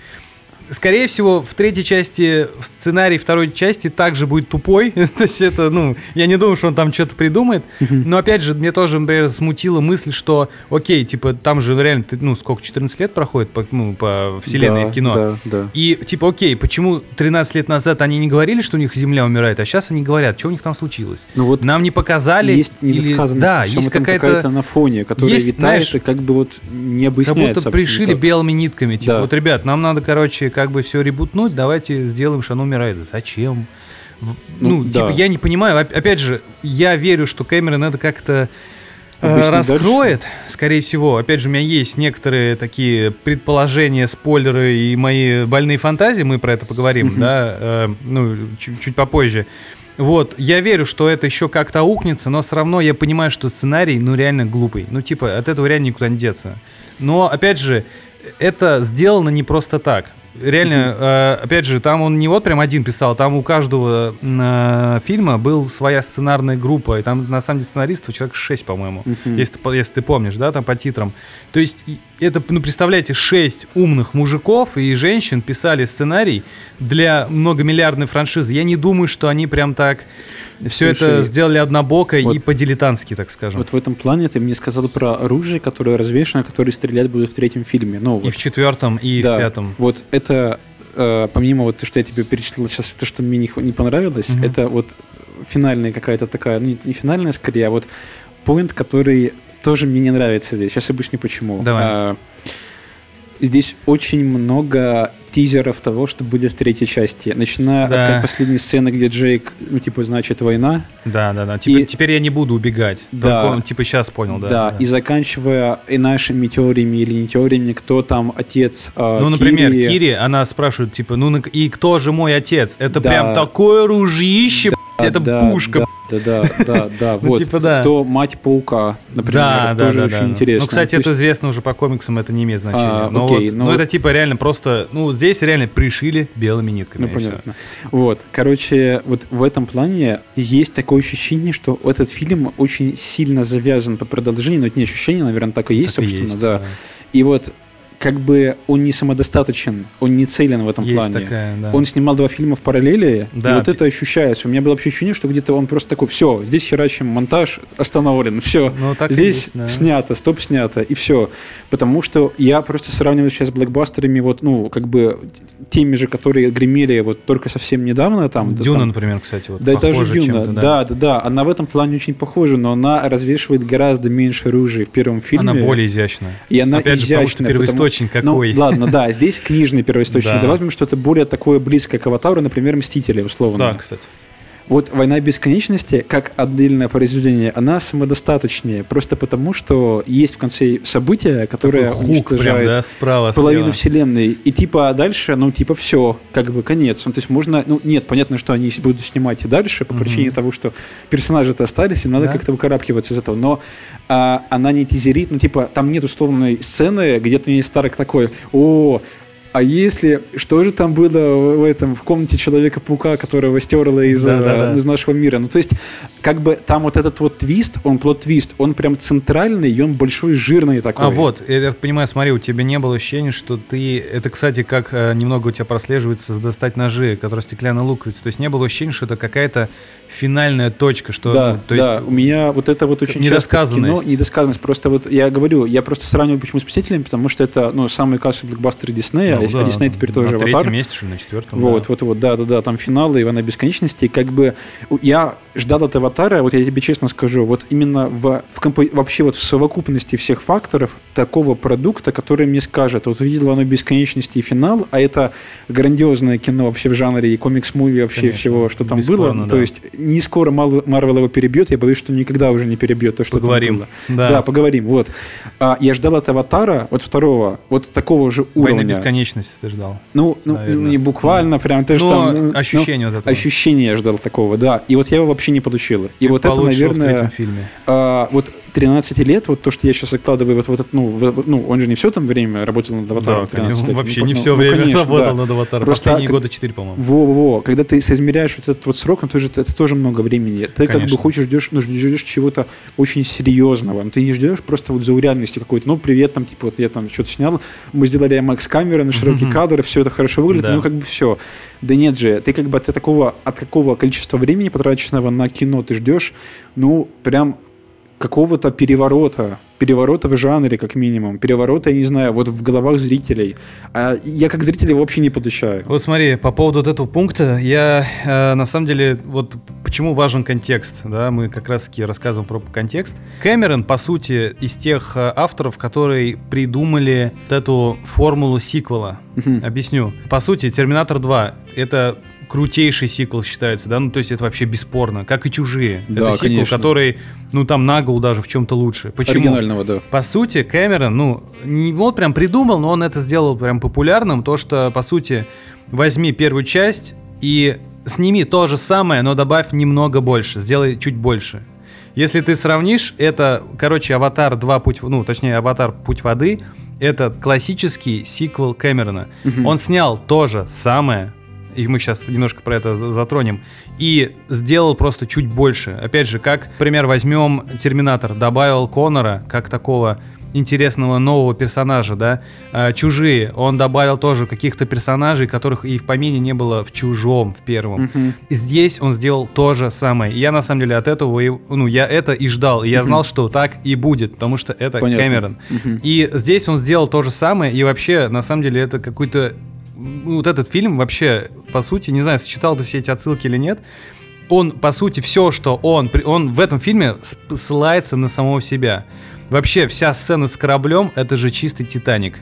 Скорее всего, в третьей части, в сценарии второй части также будет тупой. То есть это, ну, я не думаю, что он там что-то придумает. Но опять же, мне тоже, например, смутила мысль, что, окей, типа, там же реально, ты, ну, сколько, 14 лет проходит по, ну, по вселенной Да, кино. Да, да. И типа, окей, почему 13 лет назад они не говорили, что у них Земля умирает, а сейчас они говорят, что у них там случилось? Ну вот Нам не показали. есть или- Да, есть какая-то... какая-то на фоне, которая есть, витает знаешь, и как бы вот не Как объясняется. будто пришили белыми нитками. Типа, Да. вот, ребят, нам надо, короче, как бы все ребутнуть, давайте сделаем, оно умирает. Зачем? Ну, Ну, да. типа, я не понимаю. Оп- Опять же, я верю, что Кэмерон это как-то э, Объяснить раскроет, скорее всего. Опять же, у меня есть некоторые такие предположения, спойлеры и мои больные фантазии, мы про это поговорим, да, э, ну, чуть, чуть попозже. Вот, я верю, что это еще как-то аукнется, но все равно я понимаю, что сценарий, ну, реально глупый. Ну, типа, от этого реально никуда не деться. Но, опять же, это сделано не просто так. Реально, э, опять же, там он не вот прям один писал, там у каждого э, фильма был своя сценарная группа, и там на самом деле сценаристов человек 6, по-моему, если, если ты помнишь, да, там по титрам. То есть это, ну, представляете, 6 умных мужиков и женщин писали сценарий для многомиллиардной франшизы. Я не думаю, что они прям так все это сделали однобоко и вот- по-дилетантски, так скажем. Вот в этом плане ты мне сказал про оружие, которое развешено, которое стрелять будут в третьем фильме. Ну, И вот, в четвертом, и да, в пятом. Вот это, э, помимо вот то, что я тебе перечислил сейчас, то, что мне не, не понравилось, Мгм. это вот финальная какая-то такая, ну не, не финальная скорее, а вот поинт, который тоже мне не нравится здесь. Сейчас объясню почему. Давай. А, здесь очень много тизеров того, что будет в третьей части. Начиная Да. от последней сцены, где Джейк, ну типа, значит, война, Да, да, да. Теперь, И- теперь я не буду убегать. Да. Только он, типа сейчас понял, да. Да, и заканчивая и нашими теориями или не теориями, кто там отец э, Ну, например, Кири. Кири, она спрашивает, типа, ну и кто же мой отец? Это Да. прям такое ружище, Да, это да, пушка. Да, да, да, да. Ну, вот. типа, да. Кто мать паука, например, да, да, тоже да, очень интересно. Ну, кстати, это известно уже по комиксам, это не имеет значения. А, но вот, ну ну, это типа реально просто, ну, здесь реально пришили белыми нитками. Ну, понятно. Вот, короче, вот в этом плане есть такое ощущение, что этот фильм очень сильно завязан по продолжению, но это не ощущение, наверное, так и есть, собственно, да. И вот как бы он не самодостаточен, он не целен в этом Есть плане. такая, да. Он снимал два фильма в параллели, Да. и вот это ощущается. У меня было вообще ощущение, что где-то он просто такой, все, здесь херачим монтаж остановлен, все, Ну, так здесь есть, да. снято, стоп снято, и все. Потому что я просто сравниваю сейчас с блокбастерами, вот, ну, как бы теми же, которые гремели вот только совсем недавно. Там, да, Дюна, там- например, кстати, вот да, это похоже же Дюна. чем-то, Да. да, да, Она в этом плане очень похожа, но она развешивает гораздо меньше ружей в первом фильме. Она более изящная. И она Опять же, потому что изящная, первоисточник потому- какой. Ну, ладно, да, здесь книжный первоисточник. Да. Давай возьмем что-то более такое близкое к аватару, например, Мстители, условно. Да, кстати. Вот «Война бесконечности», как отдельное произведение, она самодостаточнее, просто потому, что есть в конце событие, которое Такой хук прям, уничтожает да, справа, половину слева. вселенной. И типа дальше, ну типа все, как бы конец. Ну, то есть можно, ну нет, понятно, что они будут снимать и дальше по Мгм. причине того, что персонажи-то остались, и надо Да. как-то выкарабкиваться из этого. Но а, она не тизерит, ну типа там нет условной сцены, где Тони Старк такой, о, а если, что же там было в этом, в комнате Человека-паука, которого стерла из, Да-да-да. э, из нашего мира? Ну, то есть, как бы там вот этот вот твист, он плод-твист, он прям центральный, и он большой, жирный такой. А вот, я так понимаю, смотри, у тебя не было ощущения, что ты... Это, кстати, как э, немного у тебя прослеживается с «Достать ножи», который стеклянная луковица. То есть не было ощущения, что это какая-то финальная точка, что... да, ну, то да, есть у меня вот это вот очень недосказанность. часто кино, недосказанность. Просто вот я говорю, я просто сравниваю почему с «Мстителями», потому что это, ну, самый кассовый блокбастер Диснея, ну, а да, Дисней теперь тоже на «Аватар». третьем месте, что ли, на четвертом. Вот, да. вот, вот, да, да, да, там финалы Ивана Бесконечности. Как бы я ждал от аватара, вот я тебе честно скажу, вот именно в, в компо- вообще вот в совокупности всех факторов такого продукта, который мне скажет, вот увидел Ивана Бесконечности и финал, а это грандиозное кино вообще в жанре и комикс-муви вообще Конечно, всего, что там было. да. То есть не скоро Марвел его перебьет, я боюсь, что никогда уже не перебьет то, что там Поговорим. было. Да. Да, поговорим. Вот. А, я ждал от аватара, вот второго, вот такого же «Война бесконечности» ты ждал. Ну, ну, Наверное. ну, не буквально, прям ты же Но там. ну, ощущение ну, вот этого. Ощущение ждал такого, да. И вот я его вообще не получил. И Ты вот это, получил в наверное, фильме. а, вот 13 лет, вот то, что я сейчас закладываю, вот, вот это, ну, в- ну, он же не все там время работал над аватаром. Да, 13 конечно, лет. вообще Ну, не все ну, время конечно, работал да. над «Аватаром». Просто Последние как- года 4, по-моему. Во-во-во, когда ты соизмеряешь вот этот вот срок, ну, тоже, это тоже много времени. Ты как Конечно. бы хочешь, ждешь, ну, ждешь чего-то очень серьезного. Ну, Ты не ждешь просто вот заурядности какой-то. Ну, привет, там, типа, вот я там что-то снял, мы сделали IMAX камеры на широкий Мгм. кадр, все это хорошо выглядит, Да. ну, как бы все. Да нет же, ты как бы от такого, от какого количества времени, потраченного на кино, ты ждешь, ну, прям какого-то переворота, переворота в жанре, как минимум, переворота, я не знаю, вот в головах зрителей. А я как зритель его вообще не получаю. Вот смотри, по поводу вот этого пункта, я э, на самом деле, вот почему важен контекст, да, мы как раз таки рассказываем про контекст. Кэмерон, по сути, из тех э, авторов, которые придумали вот эту формулу сиквела. Объясню. По сути, Терминатор 2 это крутейший сиквел считается, да, ну то есть это вообще бесспорно, как и чужие. Да, это сиквел, конечно. который, ну там на голову даже в чем-то лучше. Почему? Оригинального, да. По сути, Кэмерон, ну, не он прям придумал, но он это сделал прям популярным, то что, по сути, возьми первую часть и сними то же самое, но добавь немного больше, сделай чуть больше. Если ты сравнишь, это, короче, Аватар 2 путь, ну, точнее, Аватар Путь воды, это классический сиквел Кэмерона. Мгм. Он снял то же самое, и мы сейчас немножко про это за- затронем, и сделал просто чуть больше. Опять же, как, например, возьмем Терминатор, добавил Конора как такого интересного нового персонажа, да, А, Чужие, он добавил тоже каких-то персонажей, которых и в помине не было в Чужом, в первом. Мгм. Здесь он сделал то же самое. И Я на самом деле от этого, ну, я это и ждал. И я Мгм. знал, что так и будет, потому что это Понятно. Кэмерон. Мгм. И здесь он сделал то же самое, и вообще, на самом деле, это какой-то... ну, Вот этот фильм вообще, по сути, не знаю, сочетал ты все эти отсылки или нет, он, по сути, все, что он... Он в этом фильме ссылается на самого себя. Вообще, вся сцена с кораблем — это же чистый «Титаник».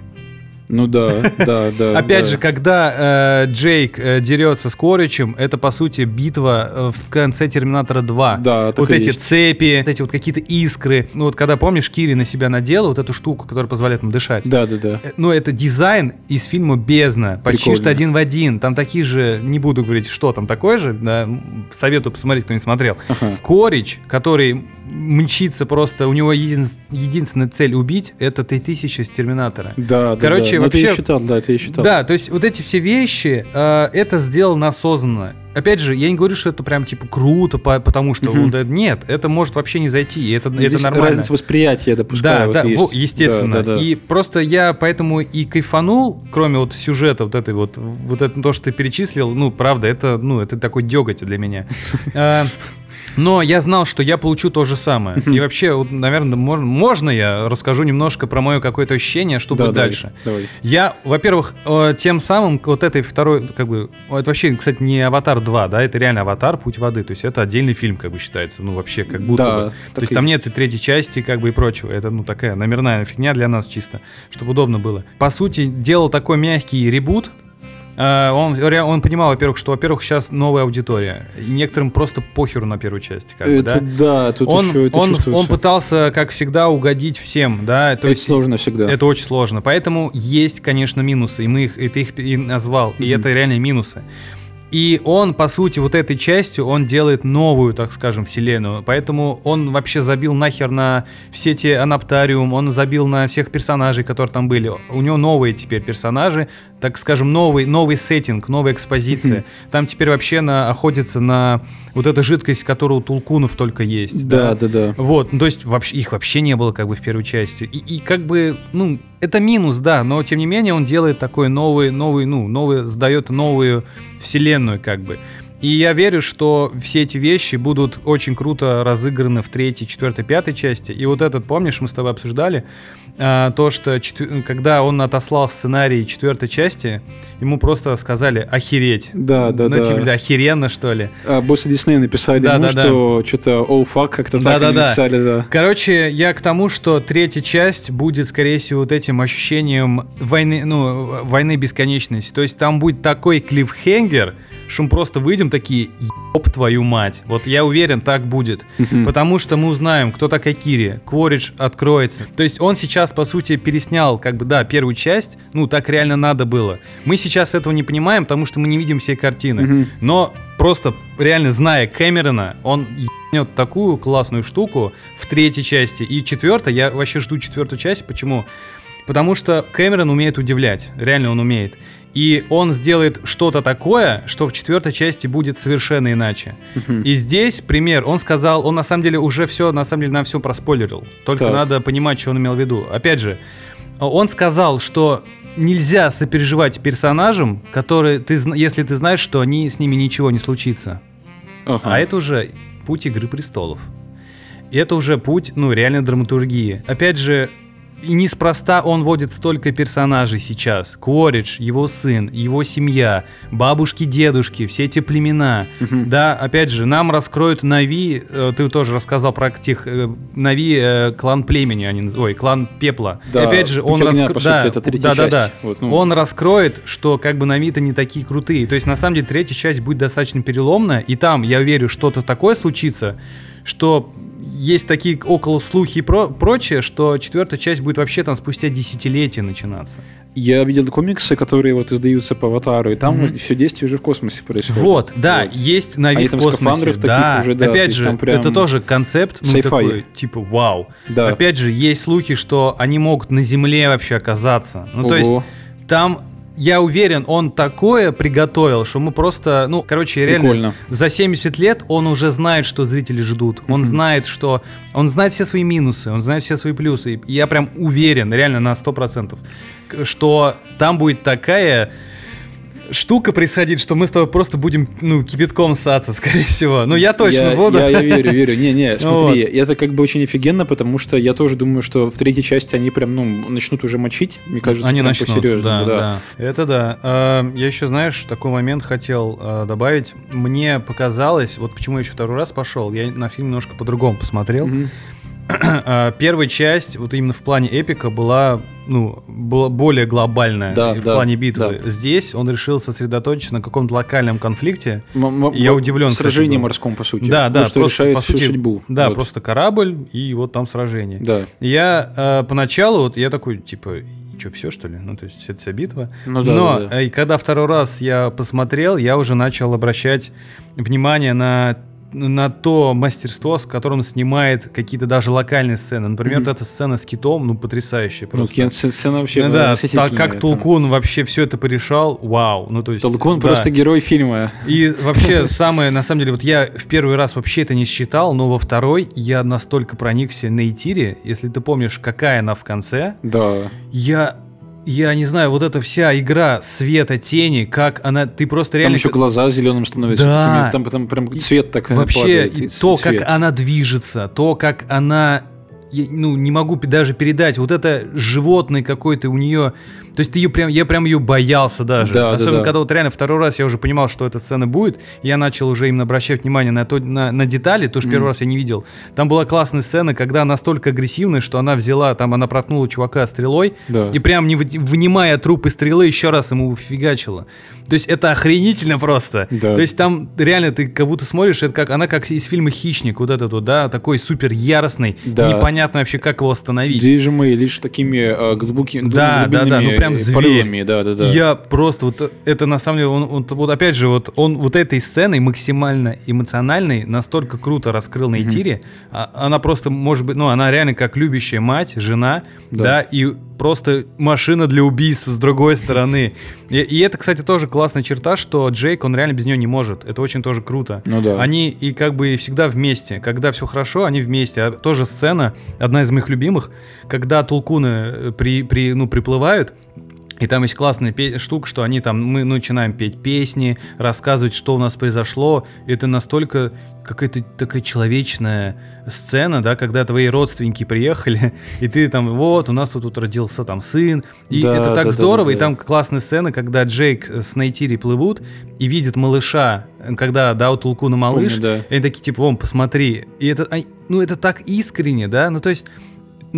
Ну да, да, да. Опять да. же, когда э, Джейк э, дерется с Коричем, это по сути битва э, в конце Терминатора 2. Да, вот эти есть. цепи, вот эти вот какие-то искры. Ну вот когда помнишь, Кири на себя надела вот эту штуку, которая позволяет ему дышать. Да, да, да. Э, Ну, это дизайн из фильма «Бездна». Почти Прикольно. что один в один. Там такие же, не буду говорить, что там такое же, да, советую посмотреть, кто не смотрел. Ага. Корич, который мчится просто, у него един- единственная цель убить, это 3000 с Терминатора. Да, да. Короче, да. Ну, это вообще- я считал, да, это я считал. Да, то есть вот эти все вещи, э, это сделано осознанно. опять же, я не говорю, что это прям типа круто, по- потому что вот это- нет, это может вообще не зайти, и это, это Здесь нормально. разница восприятия, я допускаю. Да, вот да, есть. во- естественно. Да, да, да. И просто я поэтому и кайфанул, кроме вот сюжета вот этой вот, вот это то, что ты перечислил, ну, правда, это, ну, это такой деготь для меня. Но я знал, что я получу то же самое. И вообще, вот, наверное, можно, можно я расскажу немножко про мое какое-то ощущение, что Да, будет давай, дальше. Давай. Я, во-первых, э, тем самым вот этой второй, как бы, это вообще, кстати, не «Аватар 2», да, это реально «Аватар. Путь воды», то есть это отдельный фильм, как бы считается, ну вообще, как будто Да, бы. То есть там нет и третьей части, как бы и прочего. Это, ну, такая номерная фигня для нас чисто, чтобы удобно было. По сути, делал такой мягкий ребут. А, Он, он понимал, во-первых, что, во-первых, сейчас новая аудитория. И некоторым просто похеру на первую часть. Как бы, Это да? да, тут Он, еще это он, чувствуется. он пытался, как всегда, угодить всем, да, то Это есть сложно всегда. это очень сложно. Поэтому есть, конечно, минусы, и мы их, и ты их и назвал, и Мгм. это реальные минусы. И он, по сути, вот этой частью, он делает новую, так скажем, вселенную. Поэтому он вообще забил нахер на все те анаптариум, он забил на всех персонажей, которые там были. У него новые теперь персонажи, так скажем, новый, новый сеттинг, новая экспозиция. Там теперь вообще на, охотится на вот эту жидкость, которая у Тулкунов только есть. Да, да, да. Вот, ну, то есть вообще, их вообще не было как бы в первой части. И, и как бы, ну, это минус, да, но тем не менее он делает такой новый, новый, ну, новый, сдает новую вселенную как бы. И я верю, что все эти вещи будут очень круто разыграны в третьей, четвертой, пятой части. И вот этот, помнишь, мы с тобой обсуждали, а, то, что четвер- когда он отослал сценарий четвертой части, ему просто сказали охереть. Да, да, ну, да. типа, охеренно, что ли. А боссы Диснея написали Да, ему, да, да. что что-то оу фак как-то так Да-да-да. они написали, да. Короче, я к тому, что третья часть будет, скорее всего, вот этим ощущением войны, ну, войны бесконечности. То есть там будет такой клиффхенгер, что мы просто выйдем такие, еб твою мать. Вот я уверен, так будет. Потому что мы узнаем, кто такая Кири, Кворидж откроется. То есть он сейчас, по сути, переснял, как бы, да, первую часть, ну, так реально надо было. Мы сейчас этого не понимаем, потому что мы не видим всей картины. Но просто, реально, зная Кэмерона, он ебнет такую классную штуку в третьей части. И четвертая, я вообще жду четвертую часть. Почему? Потому что Кэмерон умеет удивлять. Реально он умеет. И он сделает что-то такое, что в четвертой части будет совершенно иначе. И здесь пример. Он сказал, он на самом деле уже все, на самом деле, на все проспойлерил. Только Так. надо понимать, что он имел в виду. Опять же, он сказал, что нельзя сопереживать персонажам, которые ты, если ты знаешь, что они с ними ничего не случится. Ага. А это уже путь Игры престолов. И это уже путь, ну, реально драматургии. Опять же, и неспроста он вводит столько персонажей сейчас. Кворидж, его сын, его семья, бабушки, дедушки, все эти племена. Да, опять же, нам раскроют Нави, э, ты тоже рассказал про тех э, Нави, э, клан племени, они, ой, клан пепла. Да, и опять же, он сути, да, это да, да, да. Вот, ну. Он раскроет, что как бы Нави-то не такие крутые. То есть, на самом деле, третья часть будет достаточно переломная, и там, я верю, что-то такое случится, что есть такие около слухи и про- прочее, что четвертая часть будет вообще там спустя десятилетия начинаться. Я видел комиксы, которые вот издаются по аватару, и там Мгм. все действие уже в космосе происходит. Вот, да, Вот. есть Нави Они в там в космосе. да, уже, да, опять же, прям это тоже концепт, ну, такой, типа, вау. Да. Опять же, есть слухи, что они могут на Земле вообще оказаться. Ну, то есть, Ого. Там, я уверен, он такое приготовил, что мы просто, ну, короче, реально, Прикольно. за 70 лет он уже знает, что зрители ждут. Он знает, что... Он знает все свои минусы, он знает все свои плюсы. И я прям уверен, реально на 100%, к- что там будет такая штука происходить, что мы с тобой просто будем, ну, кипятком ссаться, скорее всего. Ну, я точно я, буду. Я, я верю, верю. Не-не, смотри, Вот. это как бы очень офигенно, потому что я тоже думаю, что в третьей части они прям, ну, начнут уже мочить, мне кажется, Они начнут, по-серьезному, да, да, Это да. А, Я еще, знаешь, такой момент хотел а, добавить. Мне показалось, вот почему я еще второй раз пошел, я на фильм немножко по-другому посмотрел. А, Первая часть, вот именно в плане эпика, была, ну, была более глобальная Да, в да, плане битвы. Здесь он решил сосредоточиться на каком-то локальном конфликте. М- м- Я удивлен, был. морском, по сути. Да, да, Ну, что просто, решает по всю сути, судьбу. Да, Вот. просто корабль и вот там сражение. Да. Я э, поначалу, вот я такой, типа, что, все что ли? Ну, то есть это вся битва. Ну да, Но да, да. э, и когда второй раз я посмотрел, я уже начал обращать внимание на на то мастерство, с которым снимает какие-то даже локальные сцены. Например, вот эта сцена с китом, ну, потрясающая Ну, просто. Кен- сцена вообще Ну да, так как там. Толкун вообще все это порешал, вау. Ну, то есть, Толкун да. просто герой фильма. И вообще, самое, на самом деле, вот я в первый раз вообще это не считал, но во второй я настолько проникся на Итире, если ты помнишь, какая она в конце, Да. я... Я не знаю, вот эта вся игра света, тени, как она... Ты просто Там реально... еще глаза зеленым становятся. Да. такими, там потом прям цвет так Вообще, падает, и то, цвет. как она движется, то, как она... я, ну, не могу даже передать. Вот это животный какой-то у нее... То есть ты ее прям, я прям ее боялся даже. Да, да, Особенно, да. когда вот реально второй раз я уже понимал, что эта сцена будет, я начал уже именно обращать внимание на, то, на, на детали, то, что первый раз я не видел. Там была классная сцена, когда настолько агрессивная, что она взяла, там она проткнула чувака стрелой, Да. и прям не вы- вынимая труп из стрелы, еще раз ему фигачила. То есть это охренительно просто. Да. То есть там реально ты как будто смотришь, это как она как из фильма Хищник, вот этот вот, да, такой супер яростный, Да. Непонятно вообще, как его остановить. Движимые лишь такими э, глубокими Да, да, да, ну прям зверь. порывами, да, да, да. Я просто вот это на самом деле, он, он- вот опять же, вот он вот этой сценой максимально эмоциональной настолько круто раскрыл на Итире. А- Она просто, может быть, ну, она реально как любящая мать, жена, Да. да, и просто машина для убийств с другой стороны. И, и это, кстати, тоже классная черта, что Джейк, он реально без нее не может. Это очень тоже круто. Ну да. Они и как бы всегда вместе. Когда все хорошо, они вместе. А тоже сцена, одна из моих любимых, когда толкуны э, при, при, ну, приплывают, и там есть классная штука, что они там, мы начинаем петь песни, рассказывать, что у нас произошло. И это настолько какая-то такая человечная сцена, да, когда твои родственники приехали, и ты там, вот, у нас тут, тут родился там сын. И Да, это да, так да, здорово, да, и да. там классная сцена, когда Джейк с Найтири плывут и видят малыша, когда дал Тулку на малыш, Помню, да. и они такие, типа, вон, посмотри. И это, ну, это так искренне, да, ну, то есть,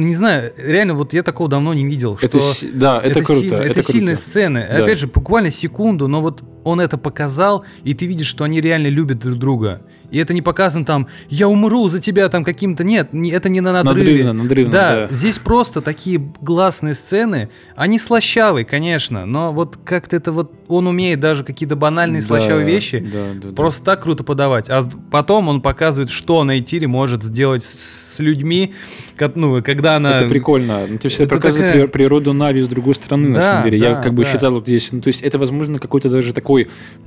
не знаю, реально, вот я такого давно не видел, Это что... да, это, круто. сильно- это это круто. сильные сцены. Да. Опять же, буквально секунду, но вот он это показал, и ты видишь, что они реально любят друг друга. И это не показано там, я умру за тебя там каким-то. Нет, не- это не на надрыве. Надрывно, надрывно, да, да. здесь просто такие гласные сцены. Они слащавые, конечно, но вот как-то это вот он умеет даже какие-то банальные Да, слащавые вещи да, да, да. просто так круто подавать. А потом он показывает, что на Эйтире может сделать с, людьми, ну, когда она... Это прикольно. Ну, ты всегда это показываешь такая- при- природу Нави с другой стороны, на Да, самом деле. Я да, как бы да. считал вот здесь. Ну, то есть это, возможно, какой-то даже такой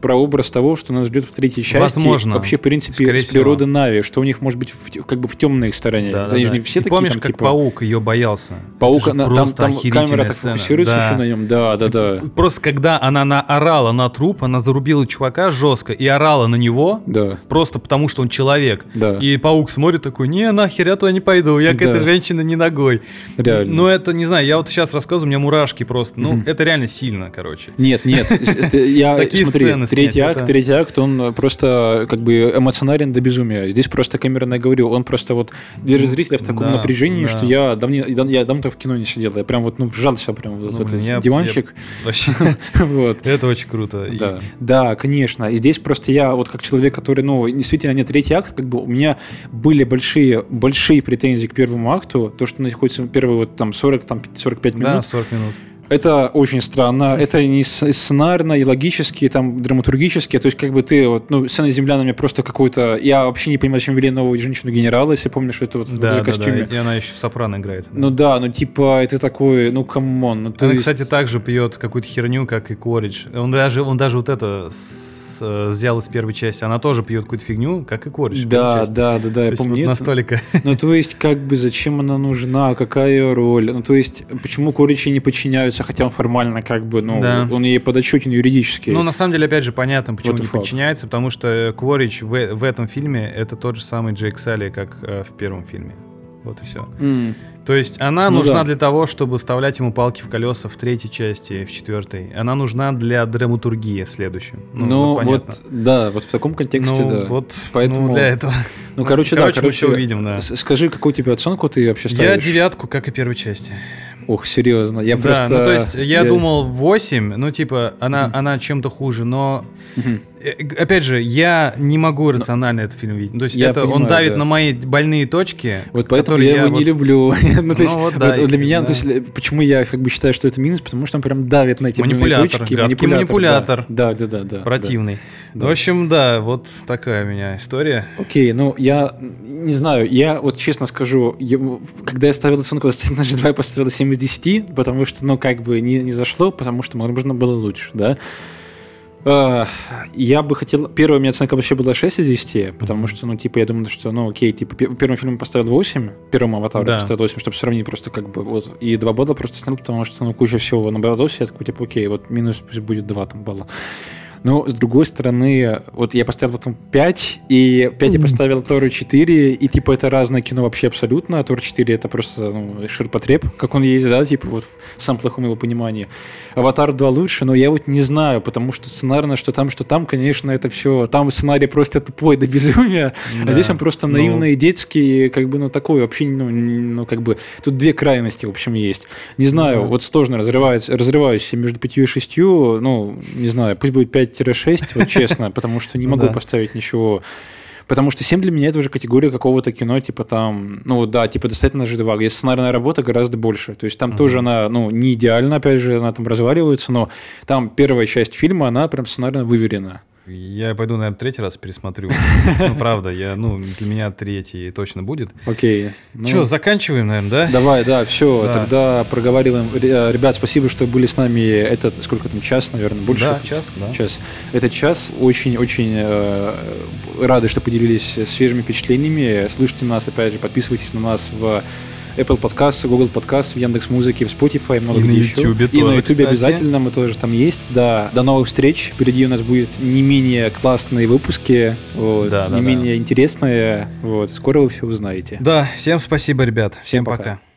прообраз того, что нас ждет в третьей части. Возможно. Вообще, в принципе, Скорее с природы всего. Нави, что у них может быть в как бы в темной стороне. Да, да, Они да. же не все Ты такие помнишь, там, как типа... паук ее боялся? Паук, она- там, там камера так сцена. фокусируется Да. еще на нем. Да, да, да. Просто когда она наорала на труп, она зарубила чувака жестко и орала на него, Да. просто потому что он человек. Да. И паук смотрит такой, не, нахер, я туда не пойду, я к Да. этой женщине не ногой. Реально. Ну это, не знаю, я вот сейчас рассказываю, у меня мурашки просто. Ну, это реально сильно, короче. Нет, нет, я Такие смотри, сцены третий снять, акт, это- третий акт, он просто как бы эмоционален до безумия. Здесь просто камера, я говорю, он просто вот держит зрителя в таком Да, напряжении, да. что я давно, я давно в кино не сидел, я прям вот ну вжался прям вот Ну, в этот блин, я- диванчик, Вообще, вот. это очень круто. И- Да, да, конечно. И здесь просто я, вот как человек, который, ну, действительно, нет, третий акт, как бы у меня были большие, большие претензии к первому акту, то, что находится первые вот там 40, там 45 минут. Да, 40 минут. Это очень странно. Это и сценарно, и логически, и там драматургически. То есть, как бы ты, вот, ну, сцена земля на меня просто какой-то. Я вообще не понимаю, зачем ввели новую женщину-генерала, если помнишь, что это вот в Да, за да, костюме. да. И она еще в Сопрано играет. Ну да, ну типа, это такой, ну come on. Ну, то Она, кстати, также пьет какую-то херню, как и Куоритч. Он даже, он даже вот это с- э, взял из первой части. Она тоже пьет какую-то фигню, как и первой да, да, да, да, То я помню. вот настолько. Ну, то есть, как бы, зачем она нужна, какая ее роль? Ну, то есть, почему Коричи не подчиняются, хотя он формально, как бы, ну, Да. он ей подотчетен юридически. Ну, на самом деле, опять же, понятно, почему не fuck? подчиняется, потому что Кворич в, в этом фильме это тот же самый Джейк Салли, как э, в первом фильме. Вот и все. М. То есть она Ну нужна да. для того, чтобы вставлять ему палки в колеса в третьей части, в четвертой. Она нужна для драматургии в следующем. Ну, Ну, вот понятно. вот, да, вот в таком контексте, ну, да. вот Поэтому- ну, для этого. Ну, короче, да, короче, мы короче, всё увидим, да. Скажи, какую тебе оценку ты вообще Я ставишь? девятку, как и первой части. Ох, серьезно, я да, просто... ну то есть я, думал 8, ну типа она, она чем-то хуже, но э, опять же, я не могу рационально этот фильм видеть. То есть Я это он понимаю, давит да. на мои больные точки. Вот поэтому я его не вот- люблю. ну, то есть, Ну вот да, вот для меня, да. то есть, почему я как бы считаю, что это минус, потому что он прям давит на эти Манипулятор, точки. гадкий манипулятор. Да, да, да, да. да, Противный. Да. В общем, да, вот такая у меня история. да. Окей, ну я не знаю, я вот честно скажу, я- когда я ставил оценку на G2, я поставил 7 из 10, потому что, ну, как бы не, не зашло, потому что можно было лучше, да. А, Я бы хотел... Первая у меня оценка вообще была 6 из 10, потому что, ну, типа, я думаю, что, ну, окей, типа, пе- первому фильму поставил 8, первому аватару Да. поставил 8, чтобы сравнить просто как бы, вот, и два балла просто снял, потому что, ну, куча всего набралось, я такой, типа, окей, вот минус пусть будет 2 там балла. Но, с другой стороны, вот я поставил потом 5, и 5 я поставил Тору 4, и, типа, это разное кино вообще абсолютно, а Тор 4 это просто, ну, ширпотреб, как он есть, да, типа, вот, в самом плохом его понимании. Аватар 2 лучше, но я вот не знаю, потому что сценарно, что там, что там, конечно, это все, там сценарий просто тупой до безумия, Да. а здесь он просто Ну. наивный, детский, как бы, ну, такой, вообще, ну, ну, как бы, тут две крайности, в общем, есть. Не знаю, Да. вот сложно разрывается, разрываюсь между 5 и 6, ну, не знаю, пусть будет 5-6, вот честно, потому что не могу Да. поставить ничего Потому что 7 для меня это уже категория какого-то кино, типа там, ну да, типа достаточно G2, где сценарная работа гораздо больше. То есть там тоже она, ну, не идеально, опять же, она там разваливается, но там первая часть фильма, она прям сценарно выверена. Я пойду, наверное, третий раз пересмотрю. Ну, правда, я, ну, для меня третий точно будет. Окей. ну, Че, заканчиваем, наверное, да? Давай, да, все, Да. тогда проговариваем. Ре- Ребят, спасибо, что были с нами. Это сколько там, час, наверное, больше? Да, час, да. Час. Это час. Очень-очень э, рады, что поделились свежими впечатлениями. Слушайте нас, опять же, подписывайтесь на нас в Apple Podcast, Google Podcast, в Яндекс Музыке, в Spotify, много И где на еще. Ютубе И на тоже, кстати. обязательно, мы тоже там есть. Да. До новых встреч. Впереди у нас будет не менее классные выпуски, вот, Да, да, не да. менее интересные. Вот. Скоро вы все узнаете. Да, всем спасибо, ребят. Всем Всем пока. пока.